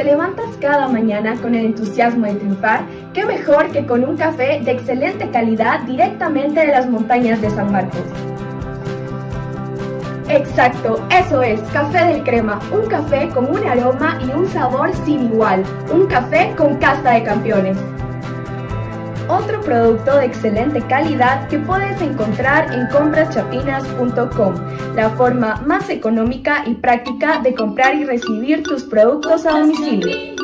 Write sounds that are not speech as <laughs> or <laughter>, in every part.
¿Te levantas cada mañana con el entusiasmo de triunfar? ¿Qué mejor que con un café de excelente calidad directamente de las montañas de San Marcos? Exacto, eso es, Café del Crema, un café con un aroma y un sabor sin igual, un café con casta de campeones otro producto de excelente calidad que puedes encontrar en compraschapinas.com, la forma más económica y práctica de comprar y recibir tus productos a domicilio.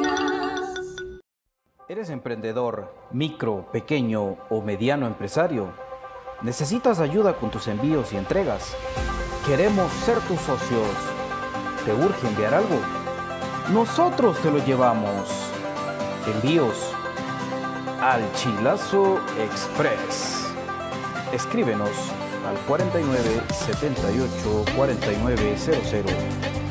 ¿Eres emprendedor, micro, pequeño o mediano empresario? ¿Necesitas ayuda con tus envíos y entregas? Queremos ser tus socios. ¿Te urge enviar algo? Nosotros te lo llevamos. Envíos al Chilazo Express. Escríbenos al 49 78 4900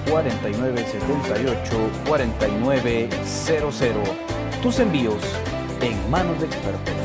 49 78 4900. Tus envíos en manos de expertos.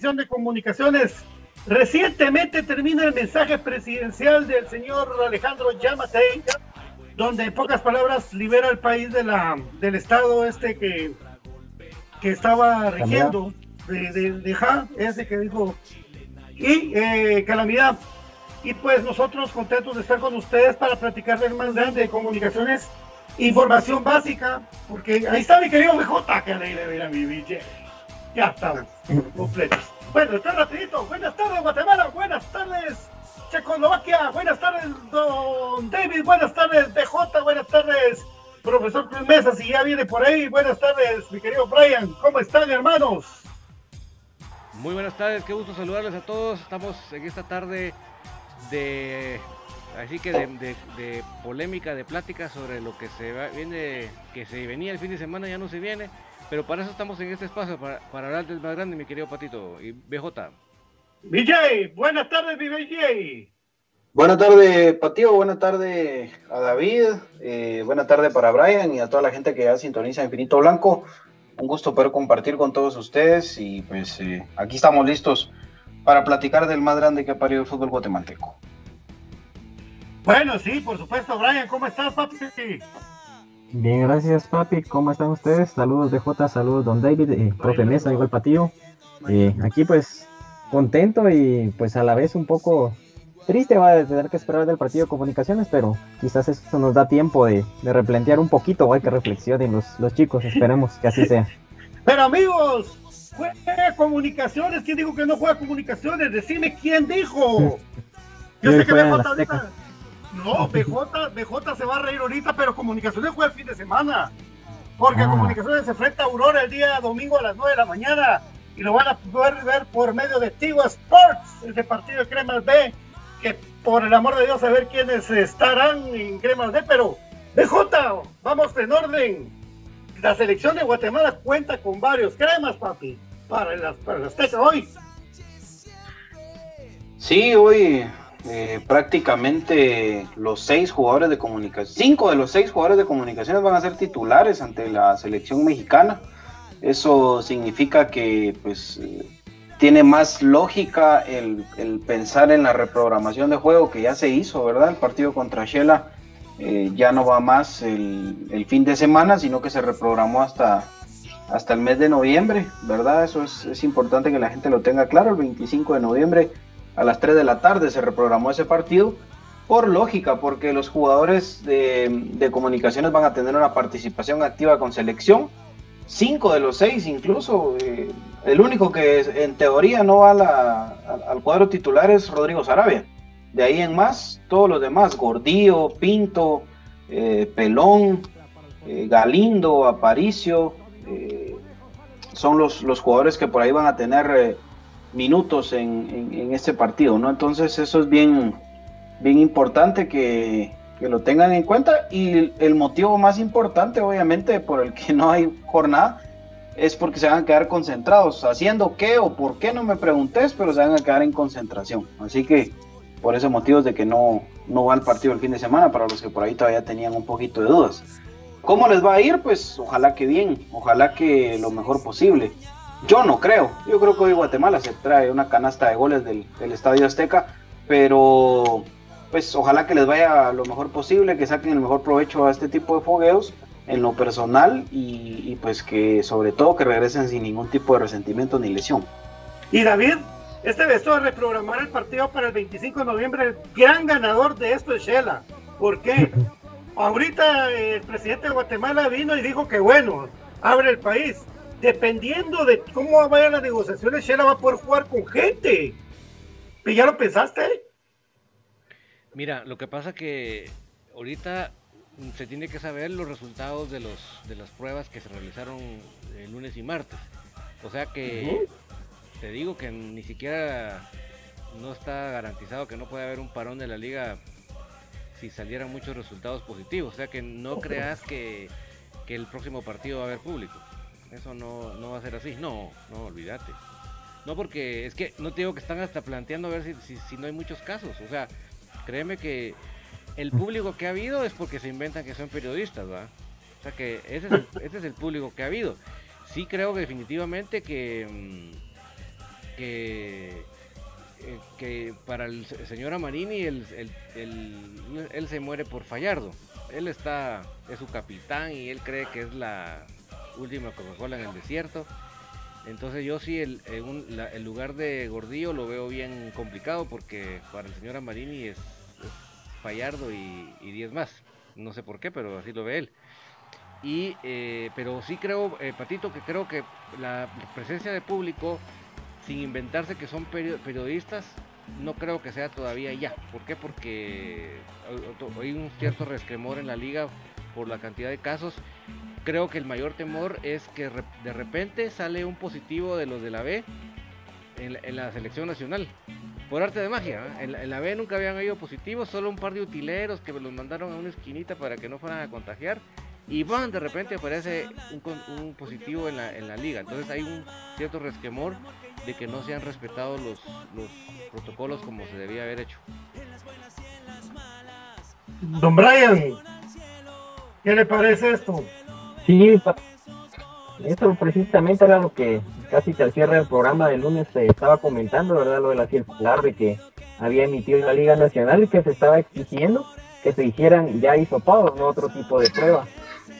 De Comunicaciones. Recientemente termina el mensaje presidencial del señor Alejandro Yamatei, donde en pocas palabras libera al país de la, del estado este que, que estaba rigiendo, de, de, ese que dijo, y eh, calamidad. Y pues nosotros contentos de estar con ustedes para platicar del más grande de comunicaciones, información básica, porque ahí está mi querido BJ, que le a mi Ya estamos completos. Bueno, está rapidito. Buenas tardes, Guatemala. Buenas tardes, Checoslovaquia. Buenas tardes, don David. Buenas tardes, DJ. Buenas tardes, profesor Cruz Mesa, si ya viene por ahí. Buenas tardes, mi querido Brian. ¿Cómo están, hermanos? Muy buenas tardes, qué gusto saludarles a todos. Estamos en esta tarde de así que de, polémica, de plática sobre lo que se viene, que se venía el fin de semana ya no se viene, pero para eso estamos en este espacio para, hablar del más grande, mi querido Patito y BJ. BJ, buenas tardes, mi BJ. Buenas tardes, Patio. Buenas tardes a David. Eh, buenas tardes para Brian y a toda la gente que ya sintoniza Infinito Blanco. Un gusto poder compartir con todos ustedes y pues eh, aquí estamos listos para platicar del más grande que ha parido el fútbol guatemalteco. Bueno, sí, por supuesto, Brian, ¿cómo estás, papi? Bien, gracias, papi. ¿Cómo están ustedes? Saludos de J, saludos, don David, eh, profe Mesa, igual Patillo. Eh, aquí, pues, contento y, pues, a la vez un poco triste va a tener que esperar del partido de comunicaciones, pero quizás eso nos da tiempo de, replantear un poquito, hay que reflexionen los, los chicos, esperemos que así sea. Pero amigos, juega comunicaciones, ¿quién dijo que no juega comunicaciones? Decime quién dijo. <laughs> Yo sé que me falta ahorita. No, <laughs> BJ, BJ se va a reír ahorita, pero Comunicaciones juega el fin de semana. Porque ah. Comunicaciones se enfrenta a Aurora el día domingo a las 9 de la mañana y lo van a poder ver por medio de Tigo Sports, ese partido de Cremas B, que por el amor de Dios a ver quiénes estarán en Cremas B, pero BJ, vamos en orden. La selección de Guatemala cuenta con varios cremas, papi, para las, para las hoy. Sí, hoy eh, prácticamente los seis jugadores de comunicación, cinco de los seis jugadores de comunicaciones van a ser titulares ante la selección mexicana. Eso significa que pues tiene más lógica el, pensar en la reprogramación de juego que ya se hizo, ¿verdad? El partido contra Shela eh, ya no va más el, fin de semana, sino que se reprogramó hasta, hasta el mes de noviembre, ¿verdad? Eso es, es importante que la gente lo tenga claro. El 25 de noviembre a las 3 de la tarde se reprogramó ese partido por lógica, porque los jugadores de, comunicaciones van a tener una participación activa con selección. Cinco de los seis incluso. Eh, el único que en teoría no va al cuadro titular es Rodrigo Sarabia. De ahí en más, todos los demás, Gordillo, Pinto, eh, Pelón, eh, Galindo, Aparicio, son los, los, jugadores que por ahí van a tener minutos en, en, este partido, ¿no? Entonces eso es bien, bien importante que, lo tengan en cuenta y el motivo más importante, obviamente, por el que <laughs> no hay jornada, es porque se van a quedar concentrados. ¿Haciendo qué o por qué? No me preguntes, pero se van a quedar en concentración. Así que por ese motivo es de que no, no va al partido el fin de semana, para los que por ahí todavía tenían un poquito de dudas. ¿Cómo les va a ir? Pues ojalá que bien, ojalá que lo mejor posible. Yo no creo. Yo creo que hoy Guatemala se trae una canasta de goles del, Estadio Azteca, pero pues ojalá que les vaya lo mejor posible, que saquen el mejor provecho a este tipo de fogueos en lo personal y, pues que sobre todo que regresen sin ningún tipo de resentimiento ni lesión. Y David, este beso de reprogramar el partido para el 25 de noviembre, el gran ganador de esto es Shela. ¿Por qué? <laughs> Ahorita el presidente de Guatemala vino y dijo que bueno, abre el país dependiendo de cómo vayan las negociaciones, Shela va a poder jugar con gente. ¿Ya lo pensaste? Mira, lo que pasa que ahorita se tiene que saber los resultados de los de las pruebas que se realizaron el lunes y martes. O sea que te digo que ni siquiera no está garantizado que no pueda haber un parón de la liga si salieran muchos resultados positivos. O sea que no creas que, que el próximo partido va a haber público. Eso no, no va a ser así. No, no, olvídate. No, porque es que no te digo que están hasta planteando a ver si, si, no hay muchos casos. O sea, créeme que el público que ha habido es porque se inventan que son periodistas, ¿va? O sea que ese es el, <laughs> ese es el público que ha habido. Sí creo que definitivamente que, mm, que, eh, que para el señor Amarini el, él se muere por Fallardo. Él está, es su capitán y él cree que es la, última Coca-Cola en el desierto. Entonces yo sí el, el, lugar de Gordillo lo veo bien complicado porque para el señor Amarini es, Fallardo y 10 más. No sé por qué, pero así lo ve él. Y, eh, pero sí creo, eh, Patito, que creo que la presencia de público sin inventarse que son periodistas, no creo que sea todavía ya. ¿Por qué? Porque hay un cierto resquemor en la liga por la cantidad de casos. Creo que el mayor temor es que de repente sale un positivo de los de la B en la, selección nacional. Por arte de magia, en, la, B nunca habían habido positivos, solo un par de utileros que los mandaron a una esquinita para que no fueran a contagiar. Y van, de repente aparece un, positivo en la, liga. Entonces hay un cierto resquemor de que no se han respetado los protocolos como se debía haber hecho. Don Brian, ¿qué le parece esto? Sí, eso precisamente era lo que casi al cierre del programa del lunes se estaba comentando, ¿verdad? Lo de la circular de que había emitido la Liga Nacional y que se estaba exigiendo que se hicieran ya hisopados, no otro tipo de pruebas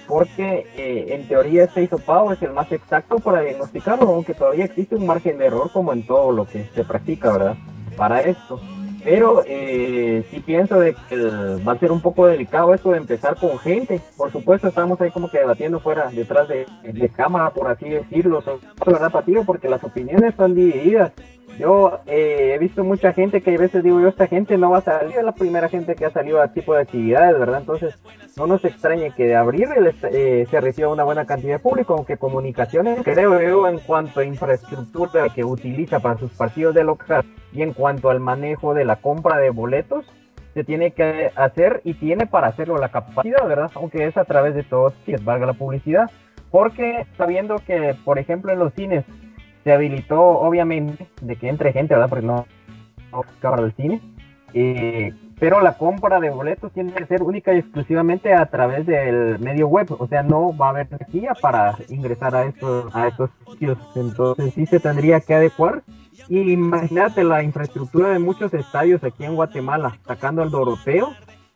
porque eh, en teoría este hisopado es el más exacto para diagnosticarlo, aunque todavía existe un margen de error como en todo lo que se practica, ¿verdad? Para esto. Pero eh, sí pienso de que va a ser un poco delicado esto de empezar con gente. Por supuesto, estamos ahí como que debatiendo fuera, detrás de, cámara, por así decirlo, ¿verdad, Patido? Porque las opiniones están divididas. Yo eh, he visto mucha gente que a veces digo yo, esta gente no va a salir, es la primera gente que ha salido a tipo de actividades, ¿verdad? Entonces, no nos extrañe que de abrir eh, se reciba una buena cantidad de público, aunque comunicaciones, creo en cuanto a infraestructura que utiliza para sus partidos de local y en cuanto al manejo de la compra de boletos, se tiene que hacer y tiene para hacerlo la capacidad, ¿verdad? Aunque es a través de todos, es valga la publicidad, porque sabiendo que, por ejemplo, en los cines se habilitó obviamente de que entre gente, ¿verdad? Porque no, no cámara del cine. Eh, pero la compra de boletos tiene que ser única y exclusivamente a través del medio web, o sea, no va a haber taquilla para ingresar a estos, a estos sitios, entonces sí se tendría que adecuar. Y imagínate la infraestructura de muchos estadios aquí en Guatemala, sacando al Doroteo,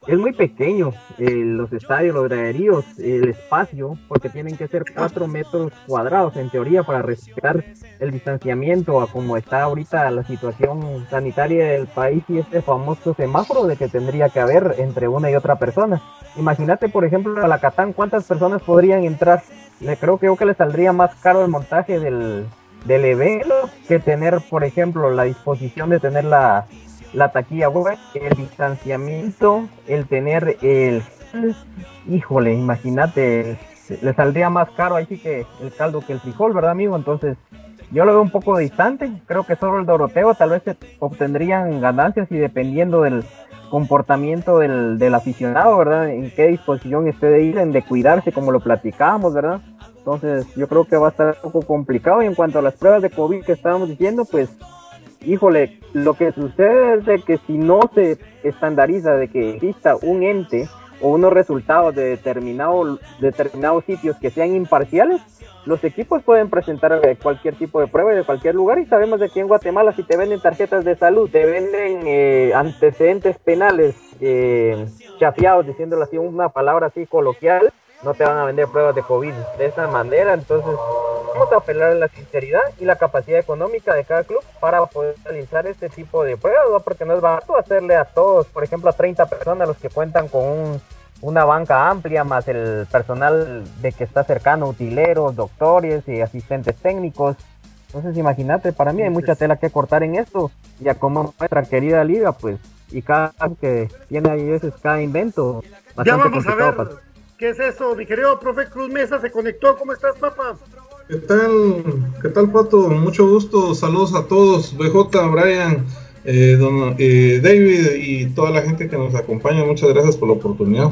es muy pequeño eh, los estadios, los graderíos, el espacio, porque tienen que ser cuatro metros cuadrados en teoría para respetar el distanciamiento a como está ahorita la situación sanitaria del país y este famoso semáforo de que tendría que haber entre una y otra persona. Imagínate, por ejemplo, a la Catán, ¿cuántas personas podrían entrar? Le creo, creo que le saldría más caro el montaje del, del evento que tener, por ejemplo, la disposición de tener la, la taquilla el distanciamiento, el tener el... Híjole, imagínate, le saldría más caro ahí sí que el caldo que el frijol, ¿verdad, amigo? Entonces, yo lo veo un poco distante. Creo que solo el Doroteo tal vez obtendrían ganancias y dependiendo del comportamiento del, del aficionado, ¿verdad? En qué disposición esté de ir, en de cuidarse, como lo platicábamos, ¿verdad? Entonces, yo creo que va a estar un poco complicado. Y en cuanto a las pruebas de COVID que estábamos diciendo, pues híjole, lo que sucede es de que si no se estandariza de que exista un ente o unos resultados de determinado, determinados sitios que sean imparciales, los equipos pueden presentar cualquier tipo de prueba de cualquier lugar y sabemos de que en Guatemala si te venden tarjetas de salud, te venden eh, antecedentes penales eh, chafiados, diciéndolo así, una palabra así coloquial, no te van a vender pruebas de COVID de esa manera, entonces vamos a apelar a la sinceridad y la capacidad económica de cada club para poder realizar este tipo de pruebas, ¿no? porque no es barato hacerle a todos, por ejemplo, a 30 personas los que cuentan con una banca amplia, más el personal de que está cercano, utileros, doctores y asistentes técnicos. Entonces imagínate, para mí hay mucha tela que cortar en esto, ya como nuestra querida liga, pues, y cada que tiene ahí veces cada invento. Ya vamos a ver, ¿qué es eso? Mi querido profe Cruz Mesa se conectó, ¿cómo estás, papá? ¿Qué tal? ¿Qué tal, Pato? Mucho gusto. Saludos a todos. BJ, Brian, eh, eh, David y toda la gente que nos acompaña. Muchas gracias por la oportunidad.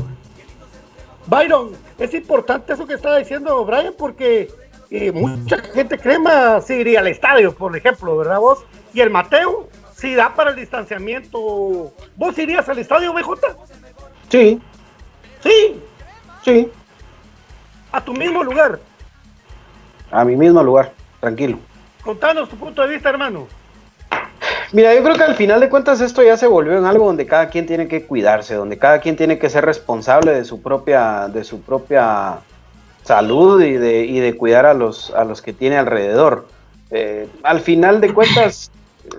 Byron, es importante eso que estaba diciendo Brian porque eh, mucha gente crema sí iría al estadio, por ejemplo, ¿verdad vos? Y el Mateo, si da para el distanciamiento, ¿vos irías al estadio, BJ? Sí. ¿Sí? Sí. A tu mismo lugar a mi mismo lugar, tranquilo. Contanos tu punto de vista, hermano. Mira, yo creo que al final de cuentas esto ya se volvió en algo donde cada quien tiene que cuidarse, donde cada quien tiene que ser responsable de su propia, de su propia salud y de, y de cuidar a los, a los que tiene alrededor. Eh, al final de cuentas,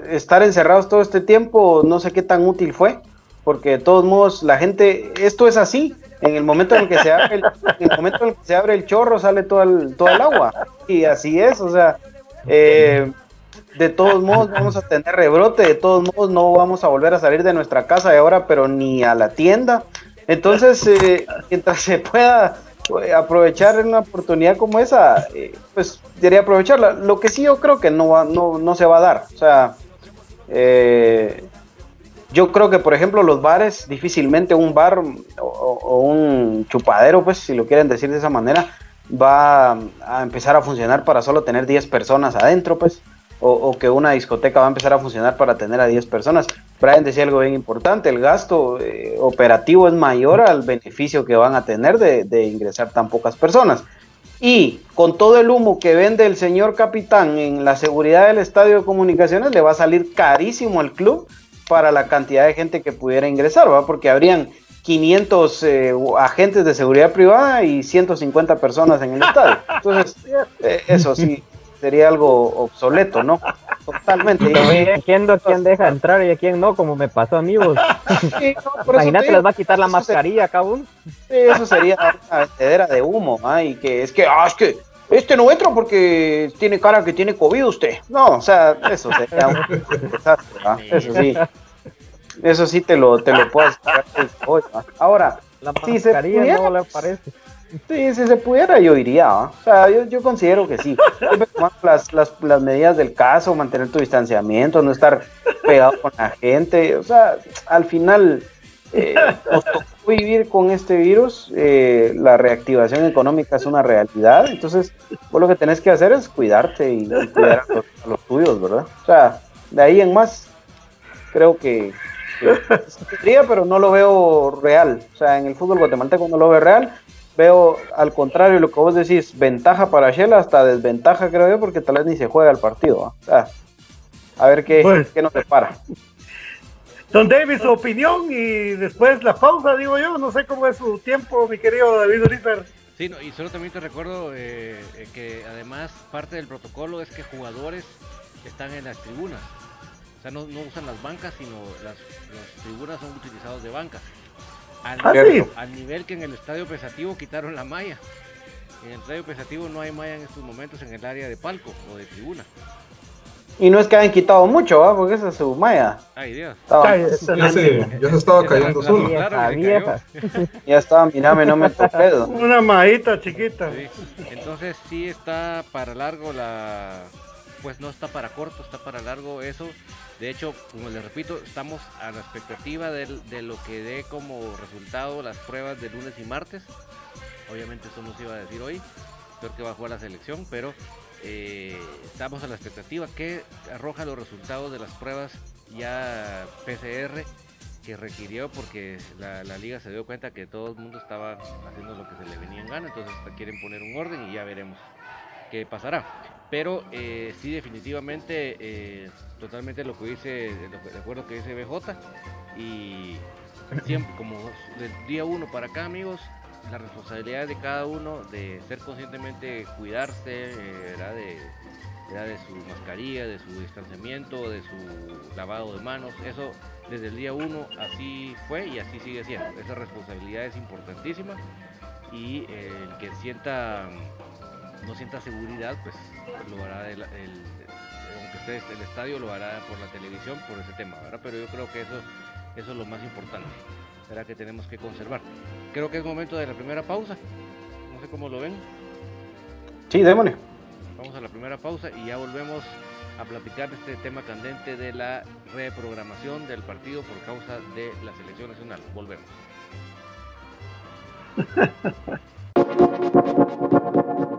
estar encerrados todo este tiempo, no sé qué tan útil fue, porque de todos modos la gente, esto es así, en el momento en que se abre el, en el momento en que se abre el chorro sale todo el, todo el agua y así es o sea eh, de todos modos vamos a tener rebrote, de todos modos no vamos a volver a salir de nuestra casa de ahora, pero ni a la tienda. Entonces, eh, mientras se pueda eh, aprovechar una oportunidad como esa, eh, pues debería aprovecharla. Lo que sí yo creo que no, no, no se va a dar. O sea, yo creo que, por ejemplo, los bares, difícilmente un bar o, un chupadero, pues si lo quieren decir de esa manera, va a empezar a funcionar para solo tener 10 personas adentro, pues o, que una discoteca va a empezar a funcionar para tener a 10 personas. Brian decía algo bien importante, el gasto eh, operativo es mayor al beneficio que van a tener de, ingresar tan pocas personas. Y con todo el humo que vende el señor capitán en la seguridad del estadio de comunicaciones, le va a salir carísimo al club para la cantidad de gente que pudiera ingresar, ¿va? Porque habrían 500 eh, agentes de seguridad privada y 150 personas en el estadio. <laughs> Entonces, eh, eso sí, sería algo obsoleto, ¿no? Totalmente. Entiendo quién deja entrar y a quién no, como me pasó a mí. Vos. <laughs> Imagínate, les va a quitar la mascarilla cada uno. eso sería una vendedera de humo, ¿ah? y que es que, ah, es que este no entra porque tiene cara que tiene COVID usted. No, o sea, eso sería un desastre, ¿ah? Eso sí. Eso sí te lo, te lo puedo explicar. Ahora, la no le parece. Sí, si se pudiera, yo iría. O sea, yo, yo, considero que sí. Las, las, las, medidas del caso, mantener tu distanciamiento, no estar pegado con la gente. O sea, al final eh, nos tocó vivir con este virus. Eh, la reactivación económica es una realidad. Entonces, vos lo que tenés que hacer es cuidarte y, cuidar a los, tuyos, ¿verdad? O sea, de ahí en más, creo que, que pero no lo veo real. O sea, en el fútbol guatemalteco no lo veo real veo al contrario lo que vos decís, ventaja para Shell, hasta desventaja creo yo, porque tal vez ni se juega el partido. a ver qué, qué nos prepara. Don David, su opinión y después la pausa, digo yo, no sé cómo es su tiempo, mi querido David Urifer. Sí, y solo también te recuerdo eh, eh, que además parte del protocolo es que jugadores están en las tribunas. O sea, no, usan las bancas, sino las, las tribunas son utilizadas de bancas. Al, ah, al, nivel que en el estadio pesativo quitaron la malla. En el estadio pesativo no hay malla en estos momentos en el área de palco o de tribuna. Y no es que hayan quitado mucho, ¿va? porque esa es su malla. Ay, Dios. ya, se, estaba cayendo solo. ya estaba, mirame, no me toqué. <laughs> Una mallita chiquita. Entonces sí está para largo la... Pues no está para corto, está para largo eso. De hecho, como les repito, estamos a la expectativa de, lo que dé como resultado las pruebas de lunes y martes. Obviamente eso no se iba a decir hoy, creo que va a jugar la selección, pero eh, estamos a la expectativa que arroja los resultados de las pruebas ya PCR que requirió porque la, liga se dio cuenta que todo el mundo estaba haciendo lo que se le venía en gana, entonces quieren poner un orden y ya veremos qué pasará. Pero eh, sí, definitivamente, eh, totalmente lo que dice, de acuerdo que dice BJ. Y siempre, como del día uno para acá, amigos, la responsabilidad de cada uno de ser conscientemente cuidarse, eh, de, de su mascarilla, de su distanciamiento, de su lavado de manos. Eso desde el día uno así fue y así sigue siendo. Esa responsabilidad es importantísima y el que sienta no sienta seguridad, pues lo hará el, aunque esté el estadio lo hará por la televisión por ese tema, ¿verdad? Pero yo creo que eso, eso es lo más importante, será que tenemos que conservar. Creo que es momento de la primera pausa, no sé cómo lo ven. Sí, démosle. Vamos a la primera pausa y ya volvemos a platicar de este tema candente de la reprogramación del partido por causa de la selección nacional. Volvemos. <laughs>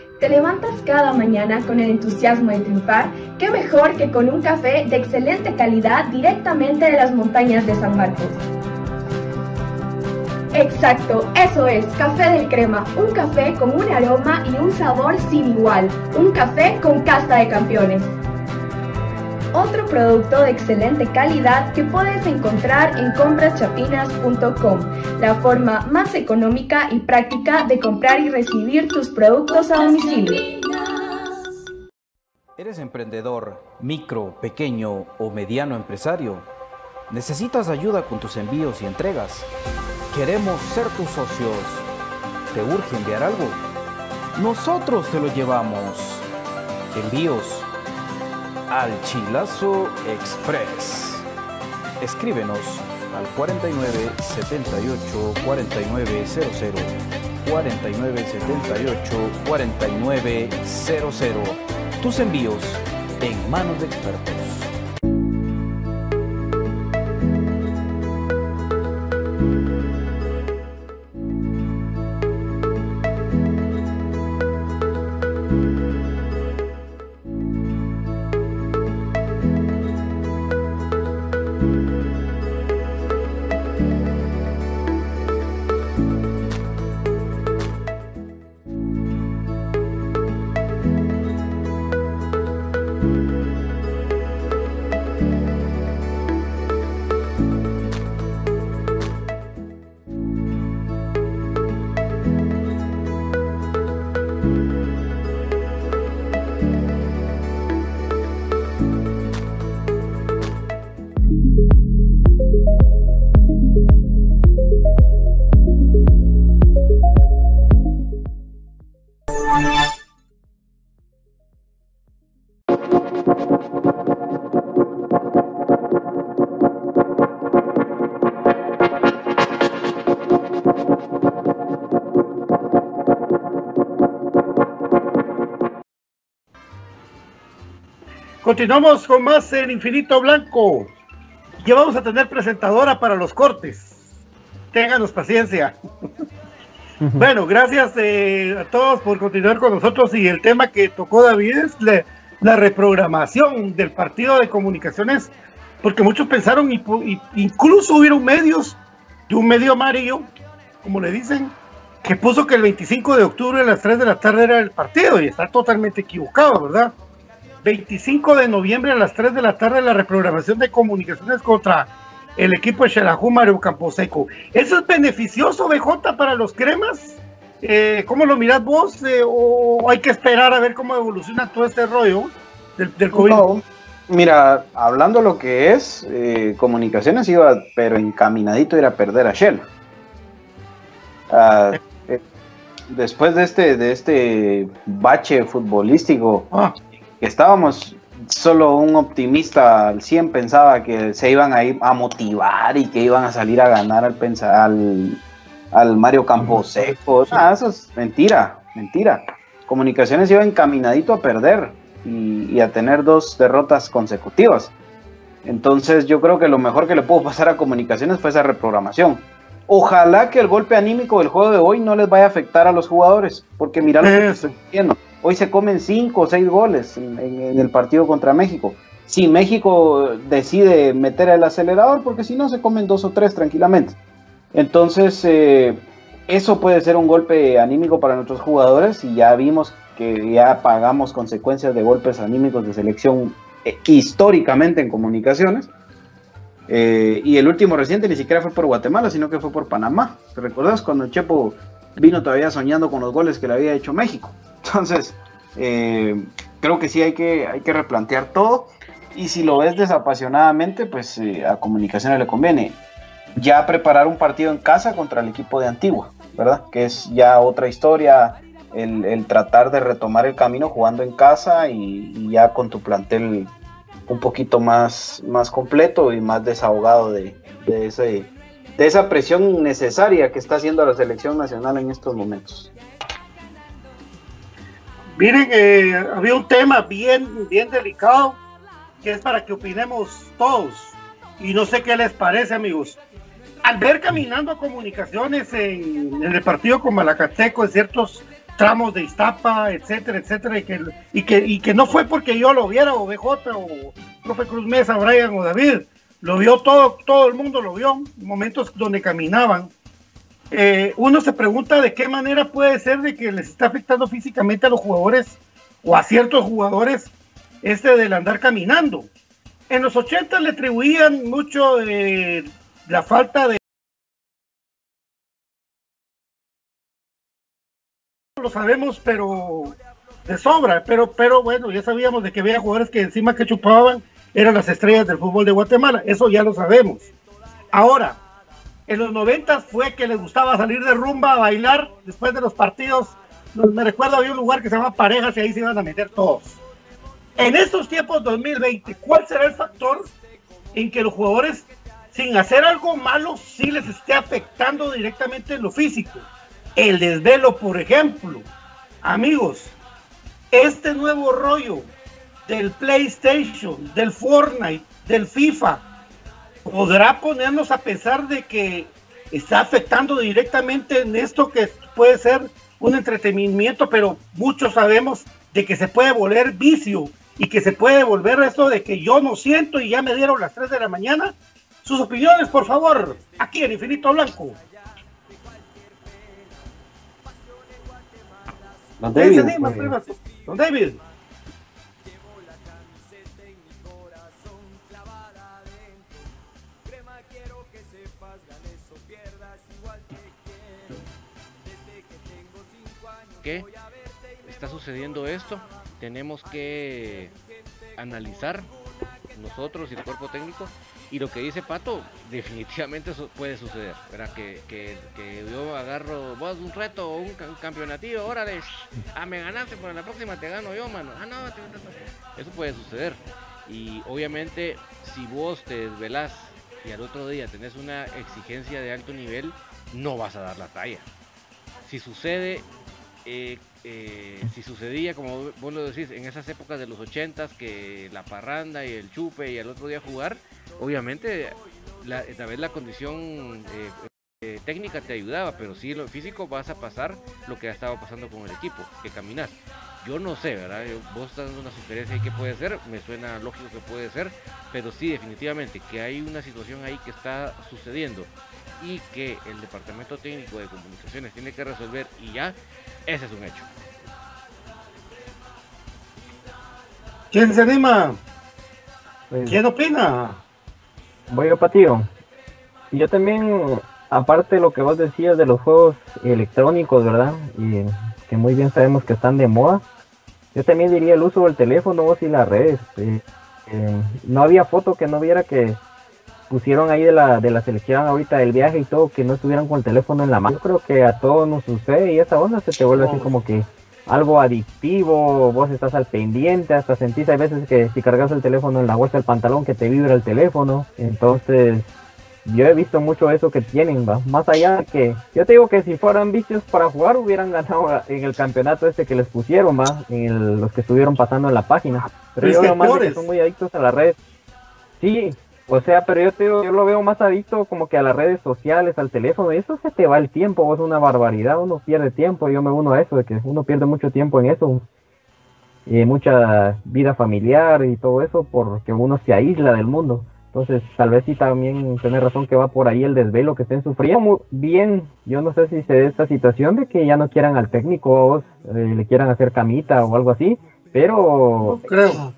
¿Te levantas cada mañana con el entusiasmo de triunfar? ¿Qué mejor que con un café de excelente calidad directamente de las montañas de San Marcos? Exacto, eso es, café del crema, un café con un aroma y un sabor sin igual, un café con casta de campeones. Otro producto de excelente calidad que puedes encontrar en compraschapinas.com, la forma más económica y práctica de comprar y recibir tus productos a domicilio. ¿Eres emprendedor, micro, pequeño o mediano empresario? ¿Necesitas ayuda con tus envíos y entregas? Queremos ser tus socios. ¿Te urge enviar algo? Nosotros te lo llevamos. Envíos al Chilazo Express. Escríbenos al 49 78 4900 49 78 4900. Tus envíos en manos de expertos. Continuamos con más en Infinito Blanco. Ya vamos a tener presentadora para los cortes. Ténganos paciencia. bueno, gracias eh, a todos por continuar con nosotros. Y el tema que tocó David es la, reprogramación del partido de comunicaciones, porque muchos pensaron, y, incluso hubieron medios, de un medio amarillo, como le dicen, que puso que el 25 de octubre a las 3 de la tarde era el partido, y está totalmente equivocado, ¿verdad? 25 de noviembre a las 3 de la tarde la reprogramación de comunicaciones contra el equipo de Xelajú Mario Camposeco. ¿Eso es beneficioso, BJ, para los cremas? Eh, ¿Cómo lo mirás vos? Eh, ¿O hay que esperar a ver cómo evoluciona todo este rollo del, COVID? mira, hablando lo que es, eh, comunicaciones iba, pero encaminadito a ir a perder a Shell. Ah, después de este, de este bache futbolístico, ah estábamos solo un optimista al 100 pensaba que se iban a ir a motivar y que iban a salir a ganar al, al, al Mario Camposeco. Ah, eso es mentira, mentira. Comunicaciones iba encaminadito a perder y, a tener dos derrotas consecutivas. Entonces yo creo que lo mejor que le pudo pasar a Comunicaciones fue esa reprogramación. Ojalá que el golpe anímico del juego de hoy no les vaya a afectar a los jugadores, porque mira lo que estoy diciendo Hoy se comen cinco o seis goles en, el partido contra México. Si México decide meter el acelerador, porque si no se comen dos o tres tranquilamente. Entonces, eh, eso puede ser un golpe anímico para nuestros jugadores y ya vimos que ya pagamos consecuencias de golpes anímicos de selección eh, históricamente en comunicaciones. Eh, y el último reciente ni siquiera fue por Guatemala, sino que fue por Panamá. ¿Te recuerdas cuando Chepo vino todavía soñando con los goles que le había hecho México? Entonces, eh, creo que sí hay que, hay que replantear todo. Y si lo ves desapasionadamente, pues eh, a Comunicaciones le conviene ya preparar un partido en casa contra el equipo de Antigua, ¿verdad? Que es ya otra historia, el, tratar de retomar el camino jugando en casa y, ya con tu plantel un poquito más, más completo y más desahogado de, ese, de esa presión necesaria que está haciendo la selección nacional en estos momentos. Miren, eh, había un tema bien, bien delicado que es para que opinemos todos. Y no sé qué les parece, amigos. Al ver caminando comunicaciones en, el partido con Malacateco, en ciertos tramos de Iztapa, etcétera, etcétera, y que, y que, y que no fue porque yo lo viera, o BJ, o profe Cruz Mesa, Brian o David, lo vio todo, todo el mundo lo vio, momentos donde caminaban. Eh, uno se pregunta de qué manera puede ser de que les está afectando físicamente a los jugadores o a ciertos jugadores este del andar caminando. En los 80 le atribuían mucho eh, la falta de... Lo sabemos, pero de sobra, pero, pero bueno, ya sabíamos de que había jugadores que encima que chupaban eran las estrellas del fútbol de Guatemala, eso ya lo sabemos. Ahora, en los 90 fue que les gustaba salir de rumba a bailar después de los partidos. Me recuerdo había un lugar que se llama Parejas y ahí se iban a meter todos. En estos tiempos 2020, ¿cuál será el factor en que los jugadores, sin hacer algo malo, sí les esté afectando directamente en lo físico? El desvelo, por ejemplo. Amigos, este nuevo rollo del PlayStation, del Fortnite, del FIFA, podrá ponernos a pensar de que está afectando directamente en esto que puede ser un entretenimiento, pero muchos sabemos de que se puede volver vicio y que se puede volver esto de que yo no siento y ya me dieron las 3 de la mañana. Sus opiniones, por favor, aquí en Infinito Blanco. Don David. Don David. ¿Qué está sucediendo esto? tenemos que analizar nosotros y el cuerpo técnico. Y lo que dice Pato, definitivamente eso puede suceder. Que, yo agarro vos un reto o un, campeonativo, órale, ah, me ganaste, pero la próxima te gano yo, mano. Ah, no, eso puede suceder. Y obviamente, si vos te desvelás y al otro día tenés una exigencia de alto nivel, no vas a dar la talla. Si sucede, eh, eh, si sucedía, como vos lo decís, en esas épocas de los ochentas, que la parranda y el chupe y al otro día jugar, obviamente la, tal vez la condición eh, eh, técnica te ayudaba, pero si lo físico vas a pasar lo que ha estado pasando con el equipo, que caminas. Yo no sé, ¿verdad? vos estás dando una sugerencia ahí que puede ser, me suena lógico que puede ser, pero sí, definitivamente que hay una situación ahí que está sucediendo y que el departamento técnico de comunicaciones tiene que resolver y ya ese es un hecho. ¿Quién se anima? Pues, ¿Quién opina? Voy a patio. Yo también, aparte de lo que vos decías de los juegos electrónicos, ¿verdad? Y que muy bien sabemos que están de moda. Yo también diría el uso del teléfono vos y las redes. Eh, eh, no había foto que no viera que pusieron ahí de la, de la selección ahorita del viaje y todo, que no estuvieran con el teléfono en la mano. Yo creo que a todos nos sucede y esa onda se te vuelve así como que algo adictivo, vos estás al pendiente, hasta sentís hay veces que si cargas el teléfono en la bolsa del pantalón que te vibra el teléfono, entonces yo he visto mucho eso que tienen, va, más allá de que yo te digo que si fueran vicios para jugar hubieran <laughs> ganado en el campeonato este que les pusieron, va, en los que estuvieron pasando en la página, pero yo veo más que son muy adictos a la red. Sí, o sea, pero yo, te, yo lo veo más adicto como que a las redes sociales, al teléfono, y eso se te va el tiempo, es una barbaridad, uno pierde tiempo, yo me uno a eso, de que uno pierde mucho tiempo en eso, y mucha vida familiar y todo eso, porque uno se aísla del mundo. Entonces, tal vez sí también tiene razón que va por ahí el desvelo que estén sufriendo. Muy bien, yo no sé si se dé esta situación de que ya no quieran al técnico, eh, le quieran hacer camita o algo así, pero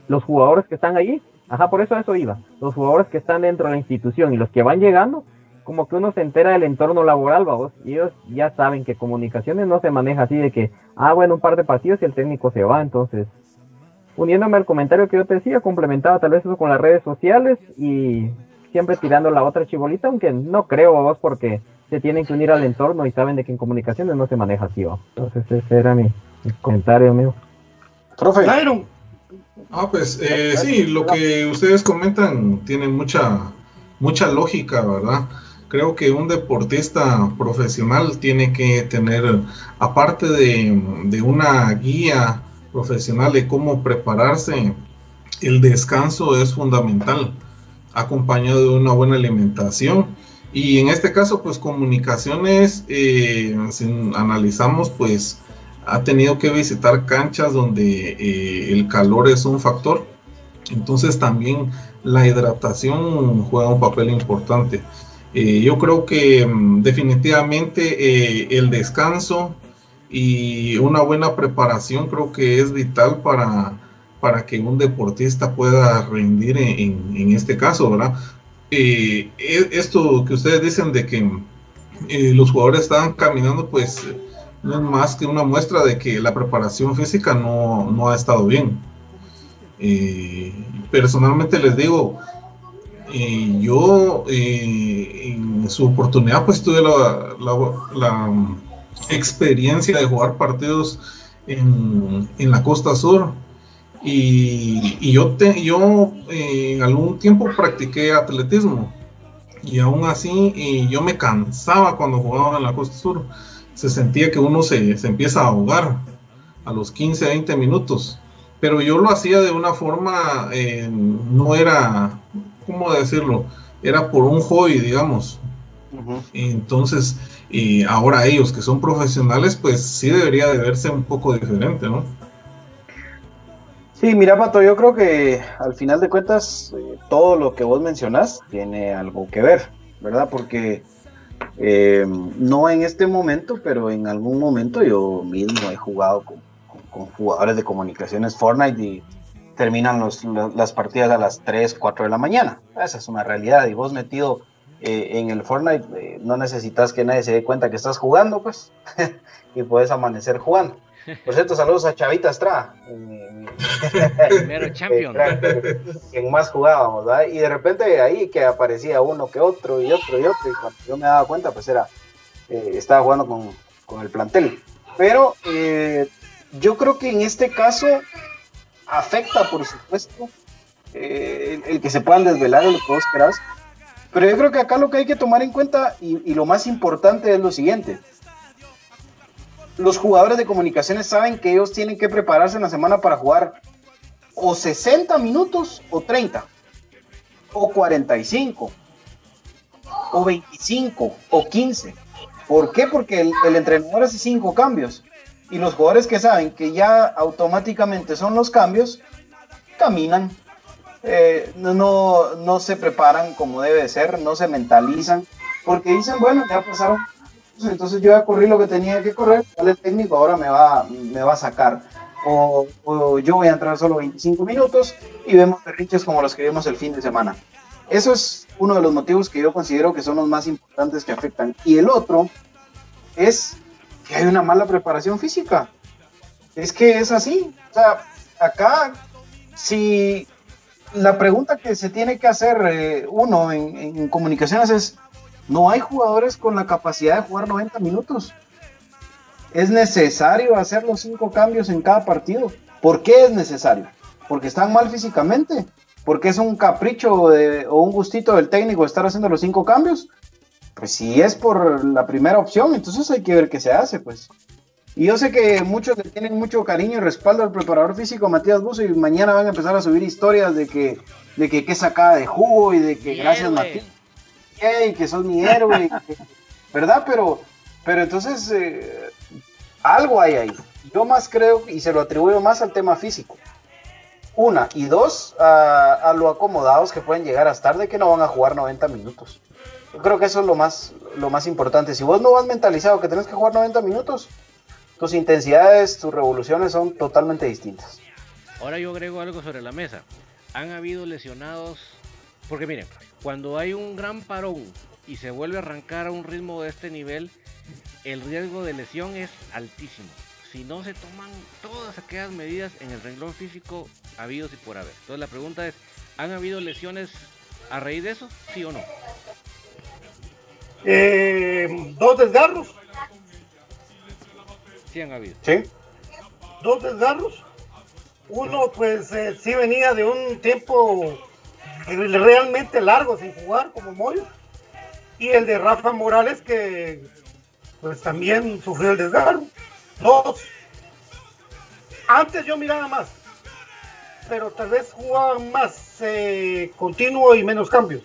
los jugadores que están ahí Ajá, por eso eso iba. Los jugadores que están dentro de la institución y los que van llegando, como que uno se entera del entorno laboral, vamos, y ellos ya saben que comunicaciones no se maneja así de que, ah, bueno, un par de partidos y el técnico se va, entonces, uniéndome al comentario que yo te decía, complementaba tal vez eso con las redes sociales y siempre tirando la otra chibolita, aunque no creo, vos, porque se tienen que unir al entorno y saben de que en comunicaciones no se maneja así, ¿va? Entonces ese era mi, comentario, amigo. Profe. Ah, pues eh, sí, lo que ustedes comentan tiene mucha, mucha lógica, ¿verdad? creo que un deportista profesional tiene que tener, aparte de, una guía profesional de cómo prepararse, el descanso es fundamental, acompañado de una buena alimentación. Y en este caso, pues comunicaciones, eh, si analizamos, pues ha tenido que visitar canchas donde eh, el calor es un factor. Entonces también la hidratación juega un papel importante. Eh, yo creo que mm, definitivamente eh, el descanso y una buena preparación creo que es vital para, para que un deportista pueda rendir en, este caso, ¿verdad? E, esto que ustedes dicen de que los jugadores estaban caminando, pues es más que una muestra de que la preparación física no, ha estado bien. personalmente les digo, eh, yo eh, en su oportunidad pues tuve la, experiencia de jugar partidos en, la costa sur. Y, yo, te, yo eh, en algún tiempo practiqué atletismo. Y aún así yo me cansaba cuando jugaba en la costa sur se sentía que uno se, empieza a ahogar a los 15, 20 minutos. Pero yo lo hacía de una forma, eh, no era, ¿cómo decirlo? Era por un hobby, digamos. Entonces, y ahora ellos que son profesionales, pues sí debería de verse un poco diferente, ¿no? Sí, mira, Pato, yo creo que al final de cuentas, eh, todo lo que vos mencionás tiene algo que ver, ¿verdad? Porque eh, no en este momento, pero en algún momento yo mismo he jugado con, jugadores de comunicaciones Fortnite y terminan las partidas a las 3, 4 de la mañana. Esa es una realidad. Y vos metido eh, en el Fortnite, eh, no necesitas que nadie se dé cuenta que estás jugando, pues, <laughs> y puedes amanecer jugando. Por cierto, saludos a Chavita Estrada. Primero <laughs> champion. En más jugábamos, ¿verdad? Y de repente ahí que aparecía uno que otro y otro y otro. Y cuando yo me daba cuenta, pues era, eh, estaba jugando con, con, el plantel. Pero eh, yo creo que en este caso afecta, por supuesto, eh, el, que se puedan desvelar lo que vos querás. Pero yo creo que acá lo que hay que tomar en cuenta y, y lo más importante es lo siguiente los jugadores de comunicaciones saben que ellos tienen que prepararse en la semana para jugar o 60 minutos o 30, o 45, o 25, o 15. ¿Por qué? Porque el, entrenador hace cinco cambios y los jugadores que saben que ya automáticamente son los cambios, caminan, eh, no, no se preparan como debe ser, no se mentalizan, porque dicen, bueno, ya pasaron entonces yo ya corrí lo que tenía que correr, el técnico ahora me va, me va a sacar. O, yo voy a entrar solo 25 minutos y vemos berrinches como los que vimos el fin de semana. Eso es uno de los motivos que yo considero que son los más importantes que afectan. Y el otro es que hay una mala preparación física. Es que es así. O sea, acá, si la pregunta que se tiene que hacer eh, uno en, en comunicaciones es, no hay jugadores con la capacidad de jugar 90 minutos. Es necesario hacer los cinco cambios en cada partido. ¿Por qué es necesario? Porque están mal físicamente. Porque es un capricho o un gustito del técnico estar haciendo los cinco cambios. Pues si es por la primera opción, entonces hay que ver qué se hace, pues. Y yo sé que muchos le tienen mucho cariño y respaldo al preparador físico Matías Buzo y mañana van a empezar a subir historias de que, de que qué sacada de jugo y de que gracias Matías que sos mi héroe, ¿verdad? Pero, pero entonces eh, algo hay ahí. Yo más creo, y se lo atribuyo más al tema físico. Una, y dos, a, lo acomodados que pueden llegar a estar de que no van a jugar 90 minutos. Yo creo que eso es lo más, lo más importante. Si vos no vas mentalizado que tenés que jugar 90 minutos, tus intensidades, tus revoluciones son totalmente distintas. Ahora yo agrego algo sobre la mesa. Han habido lesionados, porque miren, cuando hay un gran parón y se vuelve a arrancar a un ritmo de este nivel, el riesgo de lesión es altísimo. Si no se toman todas aquellas medidas en el renglón físico habidos y por haber. Entonces la pregunta es, ¿han habido lesiones a raíz de eso? ¿Sí o no? Eh, dos desgarros. Sí han habido. Sí. Dos desgarros. Uno pues eh, sí venía de un tiempo realmente largo sin jugar como Moyo. y el de Rafa Morales que pues también sufrió el desgarro. Dos. Antes yo miraba más, pero tal vez jugaban más eh, continuo y menos cambios.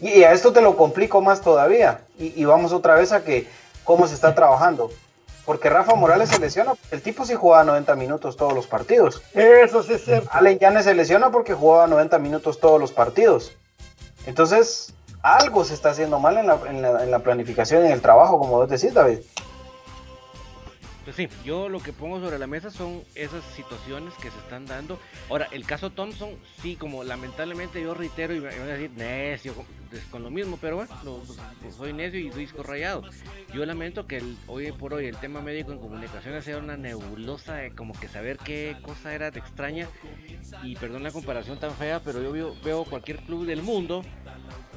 Y a esto te lo complico más todavía. Y, vamos otra vez a que cómo se está trabajando. Porque Rafa Morales se lesiona, el tipo sí jugaba 90 minutos todos los partidos. Eso sí es cierto. Allen Yanes se lesiona porque jugaba 90 minutos todos los partidos. Entonces, algo se está haciendo mal en la, en la, en la planificación, en el trabajo, como vos decís, David. Pues sí, yo lo que pongo sobre la mesa son esas situaciones que se están dando. Ahora, el caso Thompson, sí, como lamentablemente yo reitero y me, voy a decir necio con lo mismo, pero bueno, pues, soy necio y disco rayado. Yo lamento que hoy por hoy el tema médico en comunicaciones sea una nebulosa de como que saber qué cosa era de extraña. Y perdón la comparación tan fea, pero yo veo, veo cualquier club del mundo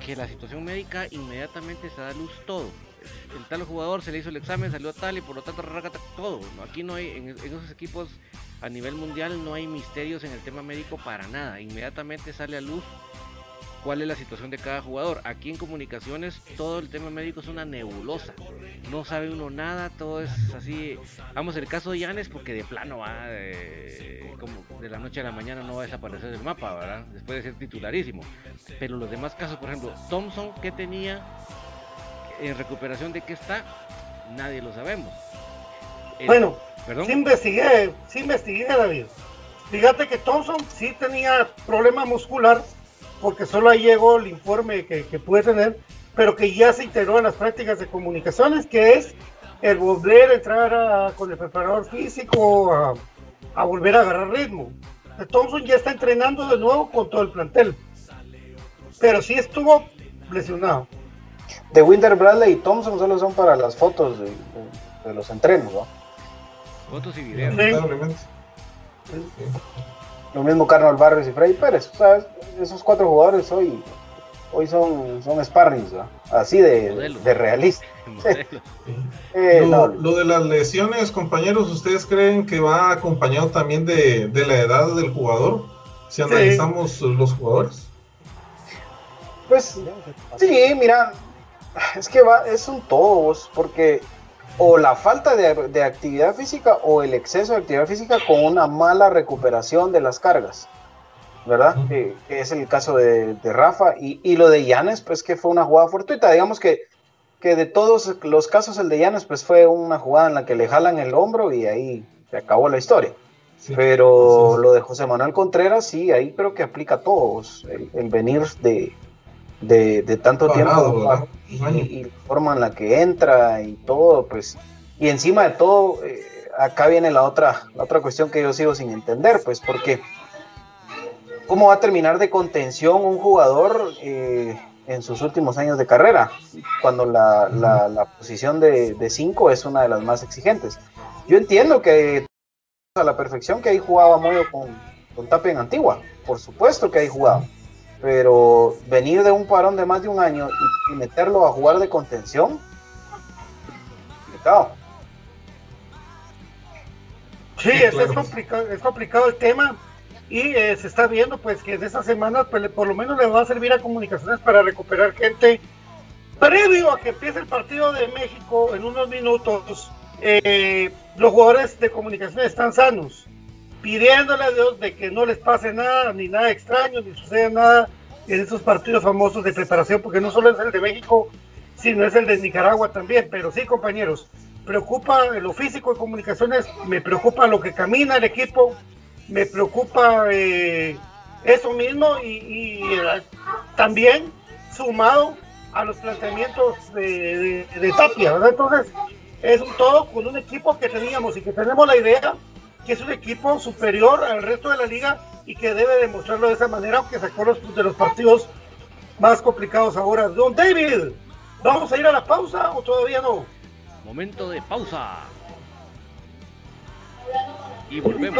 que la situación médica inmediatamente se da luz todo el tal jugador se le hizo el examen, salió tal y por lo tanto todo. Aquí no hay, en, esos equipos a nivel mundial no hay misterios en el tema médico para nada. Inmediatamente sale a luz cuál es la situación de cada jugador. Aquí en comunicaciones todo el tema médico es una nebulosa. No sabe uno nada, todo es así. Vamos, el caso de Yanes porque de plano va como de la noche a la mañana no va a desaparecer del mapa, ¿verdad? Después de ser titularísimo. Pero los demás casos, por ejemplo, Thompson que tenía en recuperación de qué está, nadie lo sabemos. bueno, ¿perdón? sí investigué, sí investigué, David. Fíjate que Thompson sí tenía problema muscular, porque solo ahí llegó el informe que, puede tener, pero que ya se integró en las prácticas de comunicaciones, que es el volver a entrar con el preparador físico, a, a volver a agarrar ritmo. Thompson ya está entrenando de nuevo con todo el plantel, pero sí estuvo lesionado de Winter Bradley y Thompson solo son para las fotos de, los entrenos, ¿no? Fotos y videos. Lo mismo Carlos Barrios y Freddy Pérez. ¿sabes? Esos cuatro jugadores hoy, hoy son, son sparrings, ¿no? así de, de realista. <laughs> Eh, lo, de las lesiones, compañeros, ¿ustedes creen que va acompañado también de, de la edad del jugador? Si analizamos los jugadores. Pues sí, mira, es que va, es un todos, porque o la falta de, actividad física o el exceso de actividad física con una mala recuperación de las cargas, ¿verdad? que, es el caso de, Rafa y, lo de Yanes, pues que fue una jugada fortuita, digamos que, que de todos los casos el de Yanes, pues fue una jugada en la que le jalan el hombro y ahí se acabó la historia. Pero lo de José Manuel Contreras, sí, ahí creo que aplica a todos, el venir de, de, tanto tiempo y, la forma en la que entra y todo, pues, y encima de todo, eh, acá viene la otra, la otra cuestión que yo sigo sin entender, pues, porque ¿cómo va a terminar de contención un jugador eh, en sus últimos años de carrera? Cuando la, la, posición de 5 es una de las más exigentes. Yo entiendo que a la perfección que ahí jugaba Moyo con, con Tapia en Antigua, por supuesto que ahí jugaba pero venir de un parón de más de un año y, meterlo a jugar de contención, complicado. Sí, es, complicado, es complicado el tema y eh, se está viendo pues que en esta semana pues, por lo menos le va a servir a comunicaciones para recuperar gente previo a que empiece el partido de México en unos minutos. Eh, los jugadores de comunicaciones están sanos pidiéndole a Dios de que no les pase nada, ni nada extraño, ni suceda nada en esos partidos famosos de preparación, porque no solo es el de México, sino es el de Nicaragua también. Pero sí, compañeros, preocupa lo físico de comunicaciones, me preocupa lo que camina el equipo, me preocupa eh, eso mismo y, eh, también sumado a los planteamientos de, de Tapia, ¿verdad? Entonces, es un todo con un equipo que teníamos y que tenemos la idea que es un equipo superior al resto de la liga y que debe demostrarlo de esa manera, aunque sacó los, de los partidos más complicados ahora. Don David, ¿vamos a ir a la pausa o todavía no? Momento de pausa. Y volvemos.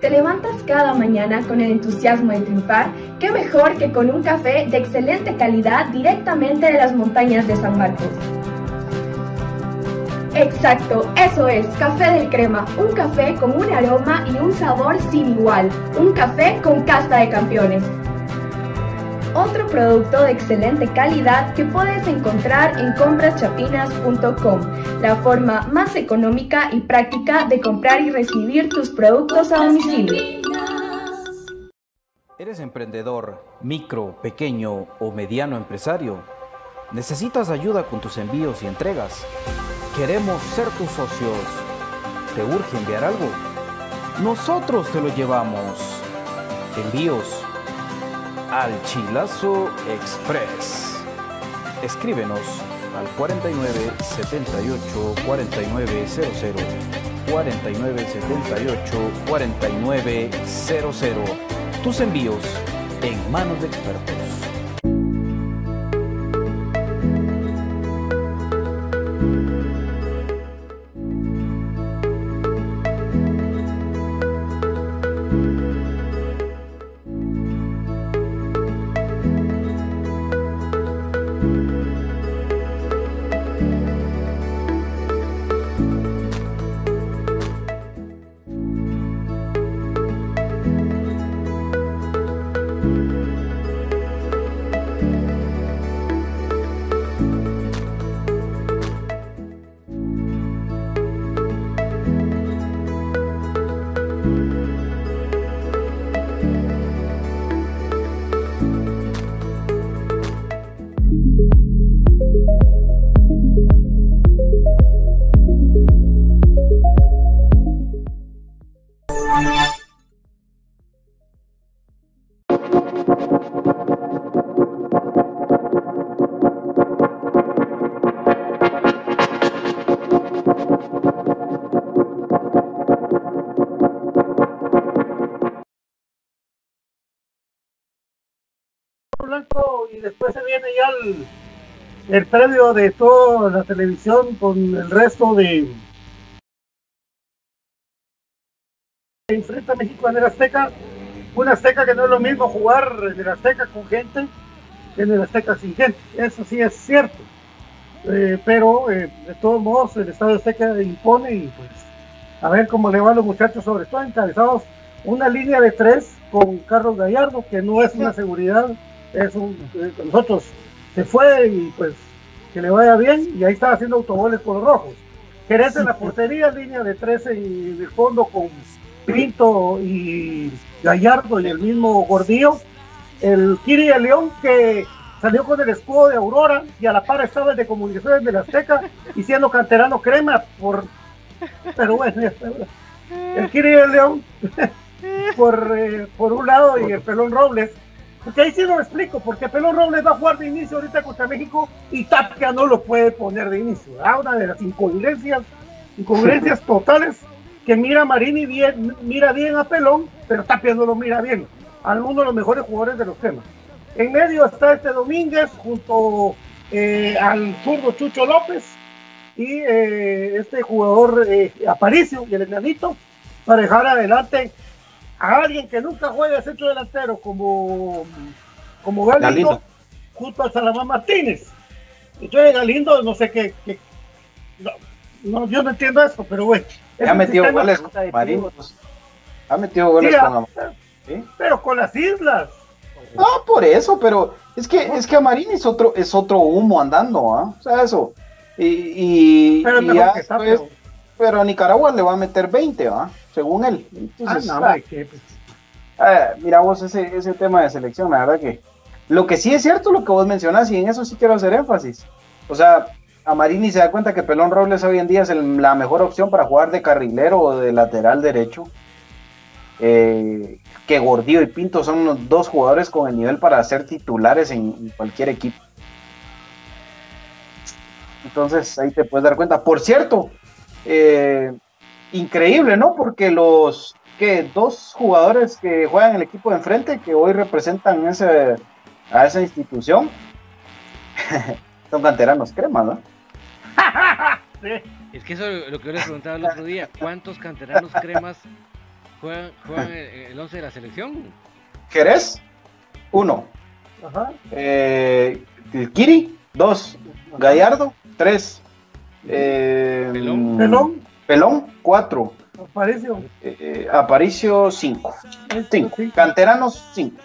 ¿Te levantas cada mañana con el entusiasmo de triunfar? ¿Qué mejor que con un café de excelente calidad directamente de las montañas de San Marcos? Exacto, eso es, Café del Crema, un café con un aroma y un sabor sin igual, un café con casta de campeones. Otro producto de excelente calidad que puedes encontrar en compraschapinas.com, la forma más económica y práctica de comprar y recibir tus productos a domicilio. ¿Eres emprendedor, micro, pequeño o mediano empresario? ¿Necesitas ayuda con tus envíos y entregas? Queremos ser tus socios. ¿Te urge enviar algo? Nosotros te lo llevamos. Envíos al Chilazo Express. Escríbenos al 49 78 4900 49 78 4900. Tus envíos en manos de expertos. Y después se viene ya el, el previo de toda la televisión con el resto de enfrenta a México en el Azteca una Azteca que no es lo mismo jugar en el Azteca con gente que en el Azteca sin gente. Eso sí es cierto. Eh, pero eh, de todos modos el Estado Azteca impone y pues a ver cómo le van los muchachos sobre todo encabezados una línea de tres con Carlos Gallardo que no es una seguridad es eh, nosotros se fue y pues que le vaya bien y ahí estaba haciendo autogoles con los rojos. Jerez en la portería, línea de 13 y de fondo con Pinto y Gallardo y el mismo Gordillo. El Kiri de León que salió con el escudo de Aurora y a la par estaba el de comunicaciones de la Azteca y siendo canterano crema por pero bueno el Kiri de León <laughs> por, eh, por un lado y el pelón Robles porque ahí sí lo explico, porque Pelón Robles va a jugar de inicio ahorita contra México y Tapia no lo puede poner de inicio. ¿verdad? Una de las incongruencias, incongruencias totales que mira Marini bien, mira bien a Pelón, pero Tapia no lo mira bien. A uno de los mejores jugadores de los temas. En medio está este Domínguez junto eh, al zurdo Chucho López y eh, este jugador eh, Aparicio y el enanito para dejar adelante a alguien que nunca juega centro delantero como, como Galindo, Galindo. junto a Salamán Martínez. Entonces Galindo, no sé qué, qué- no, no, yo no entiendo eso, pero bueno. es Ya un metió sistema- goles con Marinos. Ha metido goles Sí, con ah, la... ¿sí? Pero con las islas. No, por eso, pero es que es que a Marín es otro, es otro humo andando, ¿ah? O sea, eso. Y, y, Pero y ya que pero a Nicaragua le va a meter 20, ¿ah? Según él. Ah, Entonces, no, ah, que, pues, ah, mira vos ese, ese tema de selección, la verdad que lo que sí es cierto lo que vos mencionás y en eso sí quiero hacer énfasis. O sea, a Marini se da cuenta que Pelón Robles hoy en día es el- la mejor opción para jugar de carrilero o de lateral derecho. eh, que Gordillo y Pinto son los dos jugadores con el nivel para ser titulares en, cualquier equipo. Entonces ahí te puedes dar cuenta. Por cierto, eh, increíble, ¿no? Porque los que dos jugadores que juegan en el equipo de enfrente, que hoy representan ese, a esa institución, <laughs> son canteranos cremas, ¿no? <laughs> Es que eso es lo que yo les preguntaba el otro día. ¿Cuántos canteranos cremas juegan, juegan el 11 de la selección? Jerez, uno. Ajá. Eh, Kiri, dos. Gallardo, tres. Eh, Pelón. Pelón. Pelón, cuatro. Aparicio. Eh, Aparicio, cinco. Cinco. Canteranos, cinco.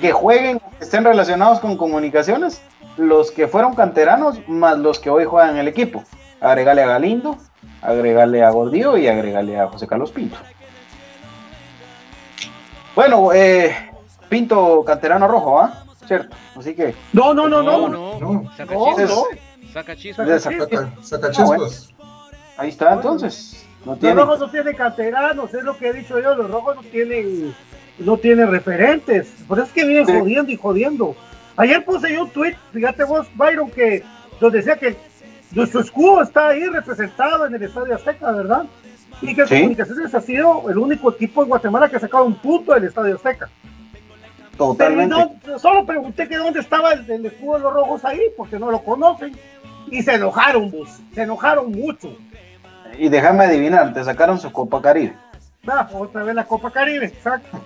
Que jueguen, estén relacionados con comunicaciones, los que fueron canteranos más los que hoy juegan en el equipo. Agregale a Galindo, agregale a Gordillo y agregale a José Carlos Pinto. Bueno, eh, Pinto canterano rojo, ¿ah? Cierto. Así que. No, no, no, no. No, no. Saca chispas. Saca chispas. Saca chispas. Ahí está, entonces. No. Los rojos no tienen canteranos, es lo que he dicho yo. Los rojos no tienen, no tienen referentes. Por eso es que vienen jodiendo y jodiendo. Ayer puse yo un tweet, fíjate vos, Byron, que donde decía que nuestro escudo está ahí representado en el Estadio Azteca, ¿verdad? Y que Comunicaciones ha sido el único equipo en Guatemala que ha sacado un punto del Estadio Azteca. Totalmente. solo pregunté que dónde estaba el, escudo de los rojos ahí, porque no lo conocen. Y se enojaron, vos. Se enojaron mucho. Y déjame adivinar, te sacaron su Copa Caribe. Ah, otra vez la Copa Caribe, exacto.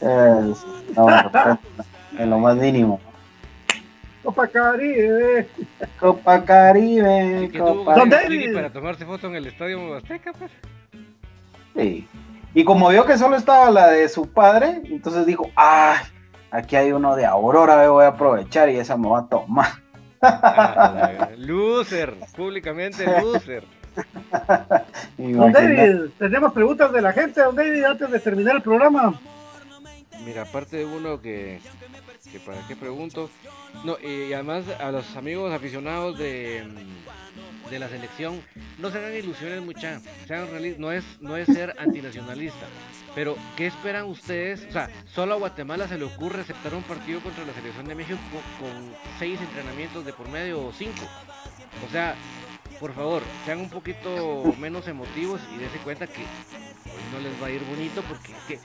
<laughs> en lo más mínimo. Copa Caribe. Copa Caribe. Copa Caribe. Para tomarse foto en el Estadio Azteca, pues. Sí. Y como vio que solo estaba la de su padre, entonces dijo, ah, aquí hay uno de Aurora, voy a aprovechar y esa me va a tomar. Ah, loser, públicamente loser. Don David, tenemos preguntas de la gente, don David, antes de terminar el programa. Mira, aparte de uno que, que para qué pregunto, no, y además a los amigos aficionados de, de la selección, no se hagan ilusiones mucha, sean realistas, no es, no es ser antinacionalista, pero ¿qué esperan ustedes? O sea, solo a Guatemala se le ocurre aceptar un partido contra la selección de México con, seis entrenamientos de por medio o cinco. O sea, por favor, sean un poquito menos emotivos y dense cuenta que no les va a ir bonito porque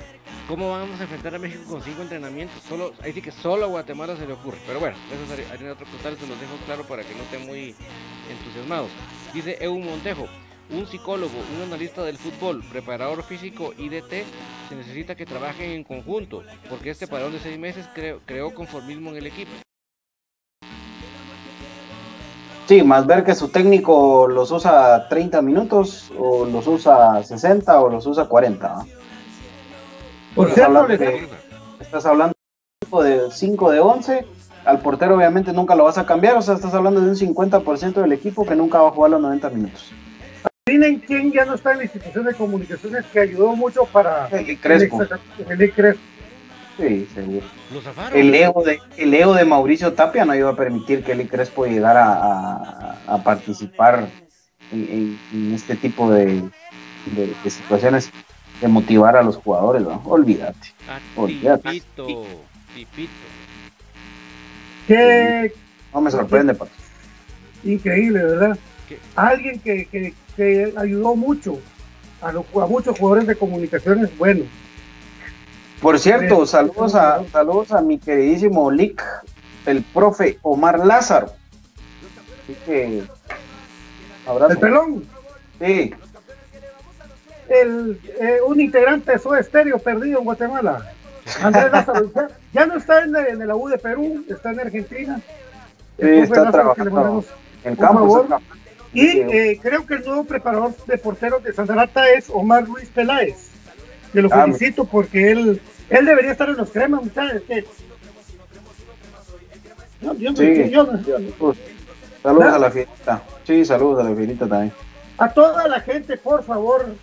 ¿cómo vamos a enfrentar a México con cinco entrenamientos? Solo, ahí sí que solo a Guatemala se le ocurre. Pero bueno, eso es otro total, se los dejo claro para que no estén muy entusiasmados. Dice Eu Montejo, un psicólogo, un analista del fútbol, preparador físico IDT, se necesita que trabajen en conjunto, porque este parón de seis meses creó conformismo en el equipo. Sí, más ver que su técnico los usa 30 minutos, o los usa 60, o los usa 40. Por estás hablando, de, estás hablando de 5 de 11, al portero obviamente nunca lo vas a cambiar, o sea, estás hablando de un 50% del equipo que nunca va a jugar los 90 minutos. Miren quién ya no está en la institución de comunicaciones que ayudó mucho para el Crespo. El, Crespo. Sí, seguro. El ego, de, el ego de Mauricio Tapia no iba a permitir que el Crespo llegara a, participar en, este tipo de, situaciones de motivar a los jugadores, ¿no? Olvídate. olvídate. No me sorprende, Pato. Increíble, ¿verdad? Alguien que, que, ayudó mucho a, los, a muchos jugadores de comunicaciones, bueno, por cierto, saludos a, saludos a mi queridísimo Lick, el profe Omar Lázaro. Así que, abrazo. ¿El pelón? Sí. El, eh, un integrante de su estéreo perdido en Guatemala. Andrés Lázaro, ya, no está en, en, la U de Perú, está en Argentina. Sí, está trabajando en campo. Y eh, creo que el nuevo preparador de porteros de Santa Rata es Omar Luis Peláez. Que lo ah, felicito porque él él debería estar en los cremas, muchachos. saludos a la fiesta. Sí, saludos a la fiesta también. A toda la gente, por favor,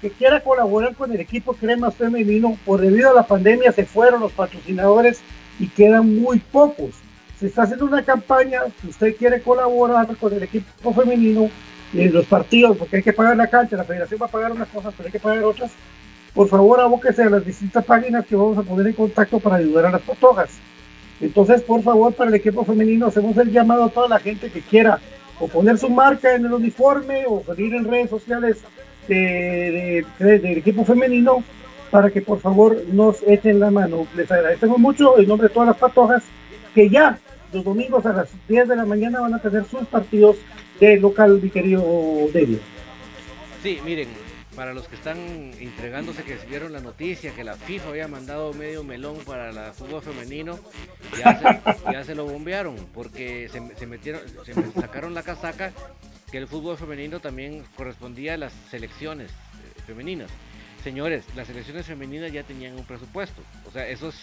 que quiera colaborar con el equipo Cremas Femenino, por debido a la pandemia se fueron los patrocinadores y quedan muy pocos. Se está haciendo una campaña, si usted quiere colaborar con el equipo femenino, eh, los partidos, porque hay que pagar la cancha, la federación va a pagar unas cosas, pero hay que pagar otras, por favor abóquese a las distintas páginas que vamos a poner en contacto para ayudar a las patojas. Entonces, por favor, para el equipo femenino hacemos el llamado a toda la gente que quiera o poner su marca en el uniforme o salir en redes sociales del equipo femenino para que por favor nos echen la mano. Les agradecemos mucho en nombre de todas las patojas que ya los domingos a las 10 de la mañana van a tener sus partidos de local, mi querido David. Sí, miren, para los que están entregándose que recibieron la noticia que la FIFA había mandado medio melón para el fútbol femenino, <laughs> ya se, lo bombearon, porque se, metieron, se sacaron la casaca que el fútbol femenino también correspondía a las selecciones eh, femeninas. Señores, las selecciones femeninas ya tenían un presupuesto. O sea, eso es,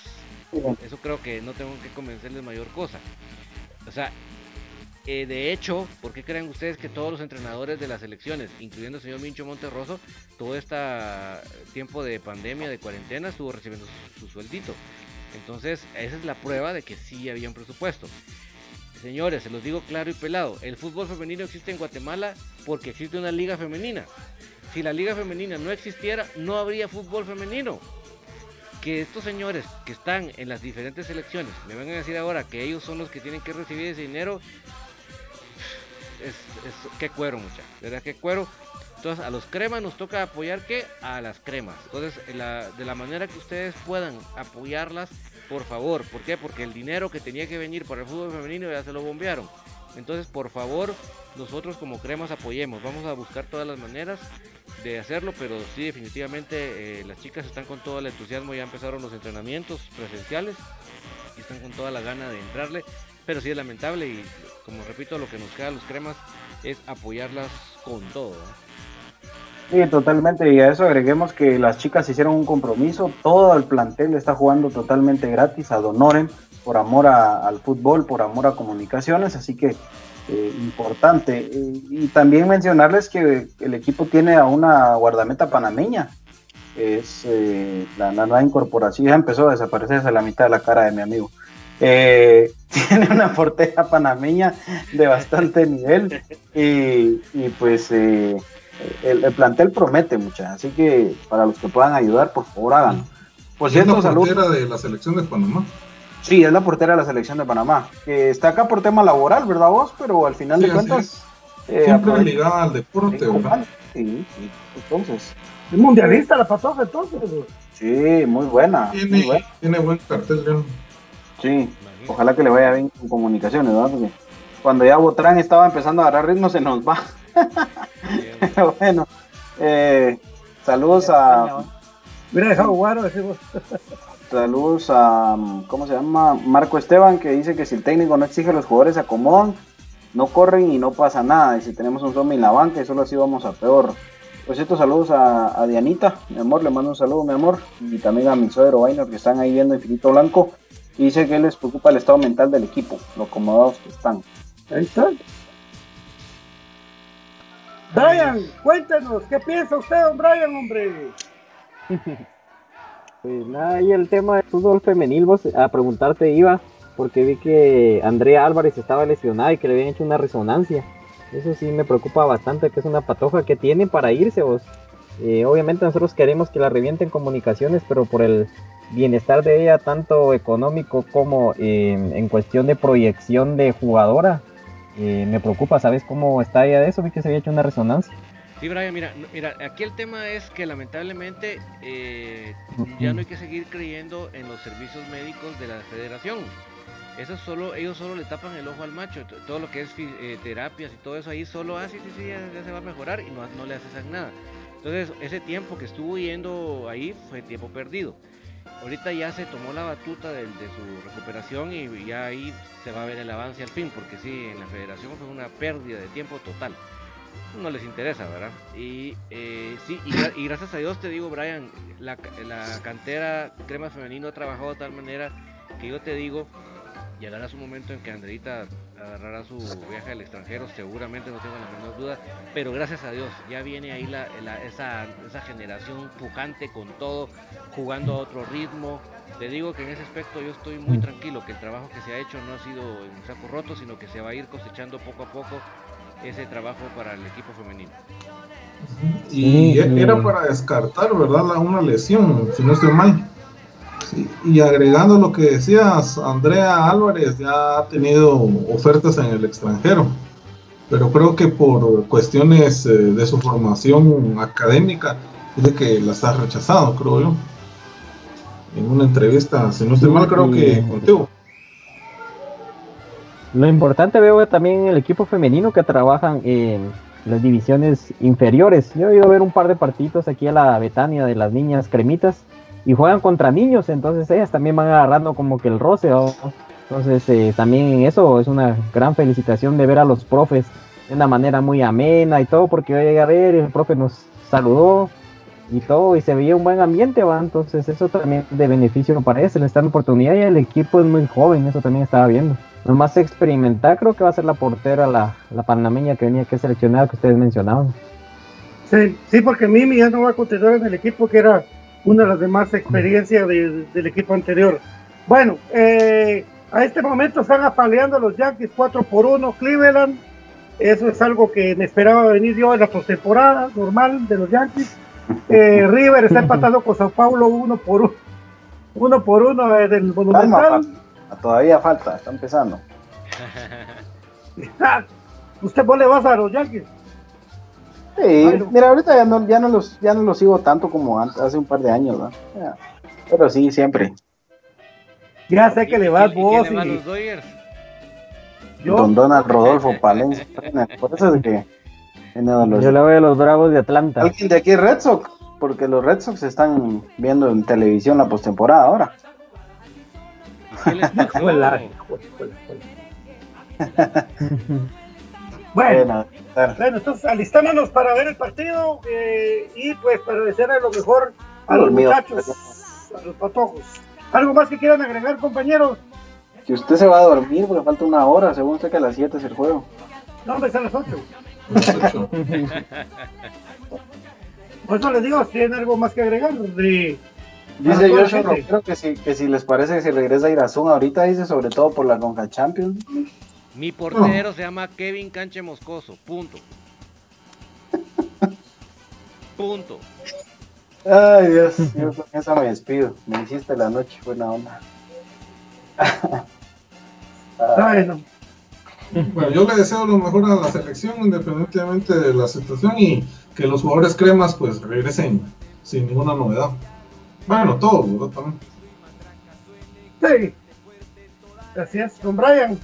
eso creo que no tengo que convencerles mayor cosa. O sea, de hecho, ¿por qué creen ustedes que todos los entrenadores de las selecciones, incluyendo el señor Mincho Monterroso, todo este tiempo de pandemia, de cuarentena, estuvo recibiendo su, sueldito? Entonces, esa es la prueba de que sí había un presupuesto. Señores, se los digo claro y pelado, el fútbol femenino existe en Guatemala porque existe una liga femenina. Si la liga femenina no existiera, no habría fútbol femenino. Que estos señores que están en las diferentes selecciones me van a decir ahora que ellos son los que tienen que recibir ese dinero, es, que cuero, muchachos. ¿Verdad? Que cuero. Entonces, a los cremas nos toca apoyar que a las cremas. Entonces, de la manera que ustedes puedan apoyarlas, por favor. ¿Por qué? Porque el dinero que tenía que venir para el fútbol femenino ya se lo bombearon. Entonces, por favor, nosotros como cremas apoyemos. Vamos a buscar todas las maneras de hacerlo, pero sí, definitivamente eh, las chicas están con todo el entusiasmo. Ya empezaron los entrenamientos presenciales y están con toda la gana de entrarle pero sí es lamentable y como repito, lo que nos queda a los cremas es apoyarlas con todo. Sí, totalmente. Y a eso agreguemos que las chicas hicieron un compromiso. Todo el plantel está jugando totalmente gratis a Donoren por amor al fútbol, por amor a comunicaciones. Así que eh, importante. y también mencionarles que el equipo tiene a una guardameta panameña. Es eh, la, nueva incorporación. Ya empezó a desaparecerse la mitad de la cara de mi amigo. Eh, <laughs> tiene una portera panameña de bastante nivel y, pues eh, el, plantel promete mucha, así que para los que puedan ayudar, por favor hagan. Por cierto, ¿Es la portera de la selección de Panamá? Sí, es la portera de la selección de Panamá, que está acá por tema laboral, ¿verdad vos? Pero al final de cuentas... Eh, Siempre ligada al deporte, ¿verdad? Sí, sí, entonces... Es mundialista la patoja entonces. Sí, muy buena. Tiene, tiene buen cartel, León. Sí, ojalá que le vaya bien con comunicaciones, ¿verdad? Porque cuando ya Botrán estaba empezando a agarrar ritmo, se nos va. <laughs> bueno, eh, saludos a. Mira, dejado guaro, decimos. Saludos a, ¿cómo se llama? Marco Esteban, que dice que si el técnico no exige a los jugadores se acomodan, no corren y no pasa nada. Y si tenemos un zombie en la banca, y solo así vamos a peor. Por cierto, saludos a, Dianita, mi amor, le mando un saludo, mi amor. Y también a mi suegro Vainer, que están ahí viendo Infinito Blanco y dice que les preocupa el estado mental del equipo, lo acomodados que están. Ahí está. Brian, cuéntenos, ¿qué piensa usted, don Brian, hombre? <laughs> pues nada, y el tema del fútbol femenil, vos a preguntarte iba, porque vi que Andrea Álvarez estaba lesionada y que le habían hecho una resonancia. Eso sí me preocupa bastante, que es una patoja que tiene para irse vos. Eh, obviamente nosotros queremos que la revienten comunicaciones, pero por el bienestar de ella, tanto económico como em, en cuestión de proyección de jugadora, eh, me preocupa, ¿sabes cómo está ella de eso? Vi que se había hecho una resonancia. Sí, Brian, mira, mira, aquí el tema es que lamentablemente eh, ya no hay que seguir creyendo en los servicios médicos de la federación. Eso solo, ellos solo le tapan el ojo al macho, todo lo que es eh, terapias y todo eso ahí solo, ah, sí, sí, sí, ya, se va a mejorar y no, no le haces nada. Entonces, ese tiempo que estuvo yendo ahí fue tiempo perdido ahorita ya se tomó la batuta de, su recuperación y ya ahí se va a ver el avance al fin, porque sí, en la federación fue una pérdida de tiempo total. No les interesa, ¿verdad? Y eh, sí, y, gracias a Dios te digo, Brian, la, la cantera crema femenino ha trabajado de tal manera que yo te digo, llegará su momento en que Andreita agarrará su viaje al extranjero, seguramente no tengo la menor duda, pero gracias a Dios ya viene ahí la, esa, esa, generación pujante con todo, jugando a otro ritmo. Te digo que en ese aspecto yo estoy muy tranquilo, que el trabajo que se ha hecho no ha sido en saco roto, sino que se va a ir cosechando poco a poco ese trabajo para el equipo femenino. Y era para descartar, ¿verdad? La, una lesión, si no estoy mal. Y agregando lo que decías, Andrea Álvarez ya ha tenido ofertas en el extranjero, pero creo que por cuestiones eh, de su formación académica, dice que las ha rechazado, creo yo. En una entrevista, si no estoy mal, creo que contigo. Lo importante veo también en el equipo femenino que trabajan en las divisiones inferiores. Yo he ido a ver un par de partidos aquí a la Betania de las niñas cremitas y juegan contra niños, entonces ellas también van agarrando como que el roce. Entonces eh, también eso es una gran felicitación de ver a los profes de una manera muy amena y todo, porque yo llegué a ver y el profe nos saludó y todo, y se veía un buen ambiente, ¿va? entonces eso también de beneficio para ellos, se les da la oportunidad y el equipo es muy joven, eso también estaba viendo. Nomás experimentar, creo que va a ser la portera, la, la panameña que venía que seleccionar, que ustedes mencionaban. Sí, sí, porque Mimi ya no va a continuar en el equipo, que era una de las demás experiencias del equipo anterior. Bueno, eh, a este momento están apaleando los Yankees 4 por 1 Cleveland. Eso es algo que me esperaba venir yo en la postemporada normal de los Yankees. Eh, <laughs> River está empatando con Sao Paulo 1 por 1 uno por uno del Monumental. Todavía falta, está empezando. <laughs> ¿Usted vos le vas a los Yankees? Sí, mira, ahorita ya no, ya no los ya no los sigo tanto como hace un par de años, ¿no? pero sí, siempre. Ya sé que le vas vos. y... Yo, Don Donald Rodolfo Palencia. Por eso es que. Yo le voy a los Bravos de Atlanta. Alguien de aquí Red Sox, porque los Red Sox están viendo en televisión la postemporada ahora. <laughs> <laughs> bueno, bueno, entonces alistámonos para ver el partido eh, y pues para desearle lo mejor a los muchachos, a los patojos. ¿Algo más que quieran agregar, compañeros? Que usted se va a dormir porque falta una hora, según usted que a las 7 es el juego. No, hombre, es a las 8. <laughs> Por eso les digo, si tienen algo más que agregar. De, Dice Joshua creo que si, que si les parece que si regresa a Irazún ahorita, dice sobre todo por la Conca Champions. Mi portero se llama Kevin Canche Moscoso, punto. punto. Ay Dios, yo con eso me despido. Me hiciste la noche, buena onda. bueno. Bueno, yo le deseo lo mejor a la selección, independientemente de la situación, y que los jugadores cremas pues regresen sin ninguna novedad. Bueno, todos, ¿verdad? También. Sí. Gracias, don Brian.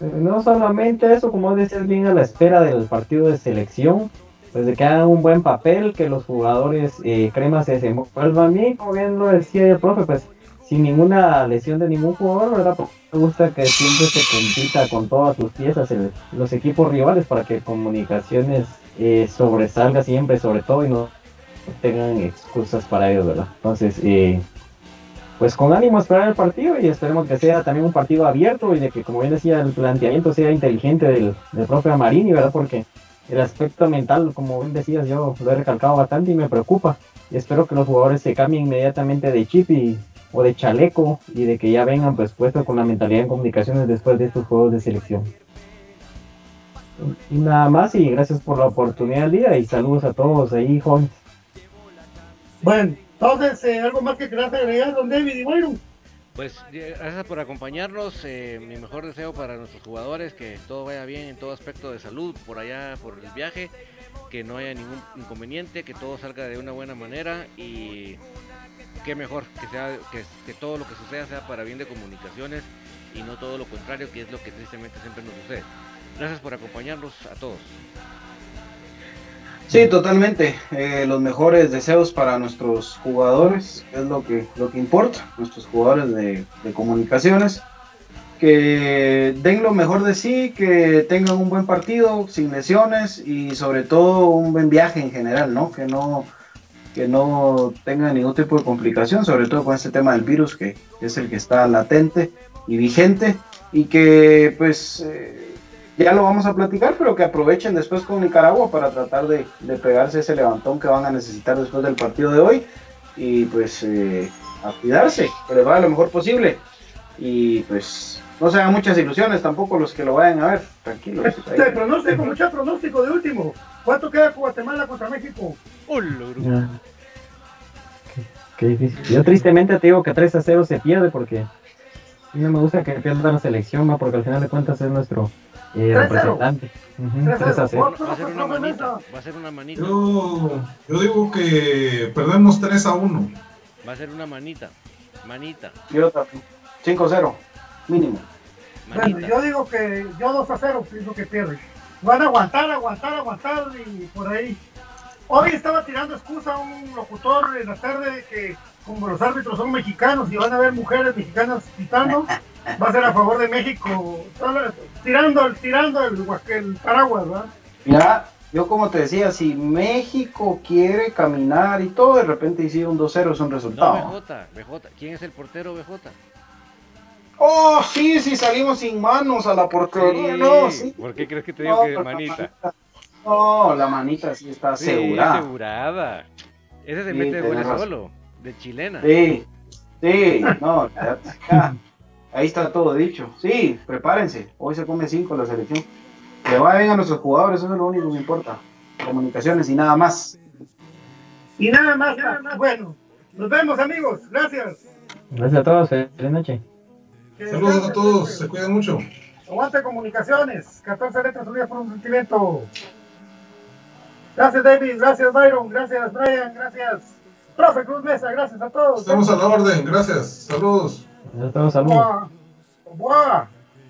No solamente eso, como decías bien, a la espera del partido de selección, pues de que hagan un buen papel, que los jugadores eh, cremas se desenvuelvan bien, como bien lo decía el profe, pues sin ninguna lesión de ningún jugador, ¿verdad? Pues, me gusta que siempre se compita con todas sus piezas en los equipos rivales para que comunicaciones eh, sobresalga siempre, sobre todo, y no tengan excusas para ellos, ¿verdad? Entonces, eh, pues con ánimo a esperar el partido y esperemos que sea también un partido abierto y de que, como bien decía, el planteamiento sea inteligente del, del profe Amarini, ¿verdad? Porque el aspecto mental, como bien decías, yo lo he recalcado bastante y me preocupa. Y espero que los jugadores se cambien inmediatamente de chip y, o de chaleco y de que ya vengan pues puestos con la mentalidad en comunicaciones después de estos juegos de selección. Y nada más y gracias por la oportunidad del día y saludos a todos ahí, jóvenes. Bueno, entonces, eh, ¿algo más que quieras agregar, don David y bueno? Pues gracias por acompañarnos. Eh, mi mejor deseo para nuestros jugadores, que todo vaya bien en todo aspecto de salud por allá, por el viaje, que no haya ningún inconveniente, que todo salga de una buena manera y qué mejor que sea que todo lo que suceda sea para bien de comunicaciones y no todo lo contrario, que es lo que tristemente siempre nos sucede. Gracias por acompañarnos a todos. Sí, totalmente. Eh, los mejores deseos para nuestros jugadores, es lo que, lo que importa, nuestros jugadores de, comunicaciones. Que den lo mejor de sí, que tengan un buen partido, sin lesiones y sobre todo un buen viaje en general, ¿no? Que no, que no tengan ningún tipo de complicación, sobre todo con este tema del virus que es el que está latente y vigente y que pues eh, ya lo vamos a platicar, pero que aprovechen después con Nicaragua para tratar de, pegarse ese levantón que van a necesitar después del partido de hoy y pues eh, a cuidarse, que les vaya lo mejor posible y pues no se hagan muchas ilusiones tampoco los que lo vayan a ver. Tranquilos. Este, pronóstico, mucho pronóstico de último. ¿Cuánto queda Guatemala contra México? Ya. Qué, qué difícil. Yo tristemente te digo que 3 a 0 se pierde porque sí no me gusta que pierda la selección, ¿no? porque al final de cuentas es nuestro eh, 3-0. representante. Ujú, 3 a 0. Va a ser una manita. Va a ser una manita. Yo, yo digo que perdemos 3 a 1. Va a ser una manita. Manita. Yo también. 5-0, mínimo. Bueno, Manita. yo digo que yo 2 a 0 pienso que pierde. Van a aguantar, aguantar, aguantar y por ahí. Hoy estaba tirando excusa a un locutor en la tarde que como los árbitros son mexicanos y van a ver mujeres mexicanas pitando, va a ser a favor de México. Tirando, tirando el, el paraguas, ¿verdad? Mira, yo como te decía, si México quiere caminar y todo, de repente hicieron un 2-0 es un No, resultado. BJ, BJ. ¿Quién es el portero, BJ? Oh, sí, sí, salimos sin manos a la portería. No, sí. ¿Por qué crees que te No, digo que pero la manita? No, la manita sí está Sí, asegurada. asegurada. Ese se Sí, mete goles razón. solo. De chilena. Sí, sí, no, ahí está todo dicho. Sí, prepárense. Hoy se come 5 la selección. Que vayan a nuestros jugadores, eso es lo único que importa. Comunicaciones y nada más. Y nada más, nada más. Bueno, nos vemos amigos, gracias. Gracias a todos, feliz noche. Que Saludos a todos, se cuidan mucho. Aguante comunicaciones, 14 letras unidas por un sentimiento. Gracias David, gracias Byron, gracias Brian, gracias Profe Cruz Mesa, gracias a todos. Estamos a la orden, gracias. Saludos. Saludos. Buah. Buah.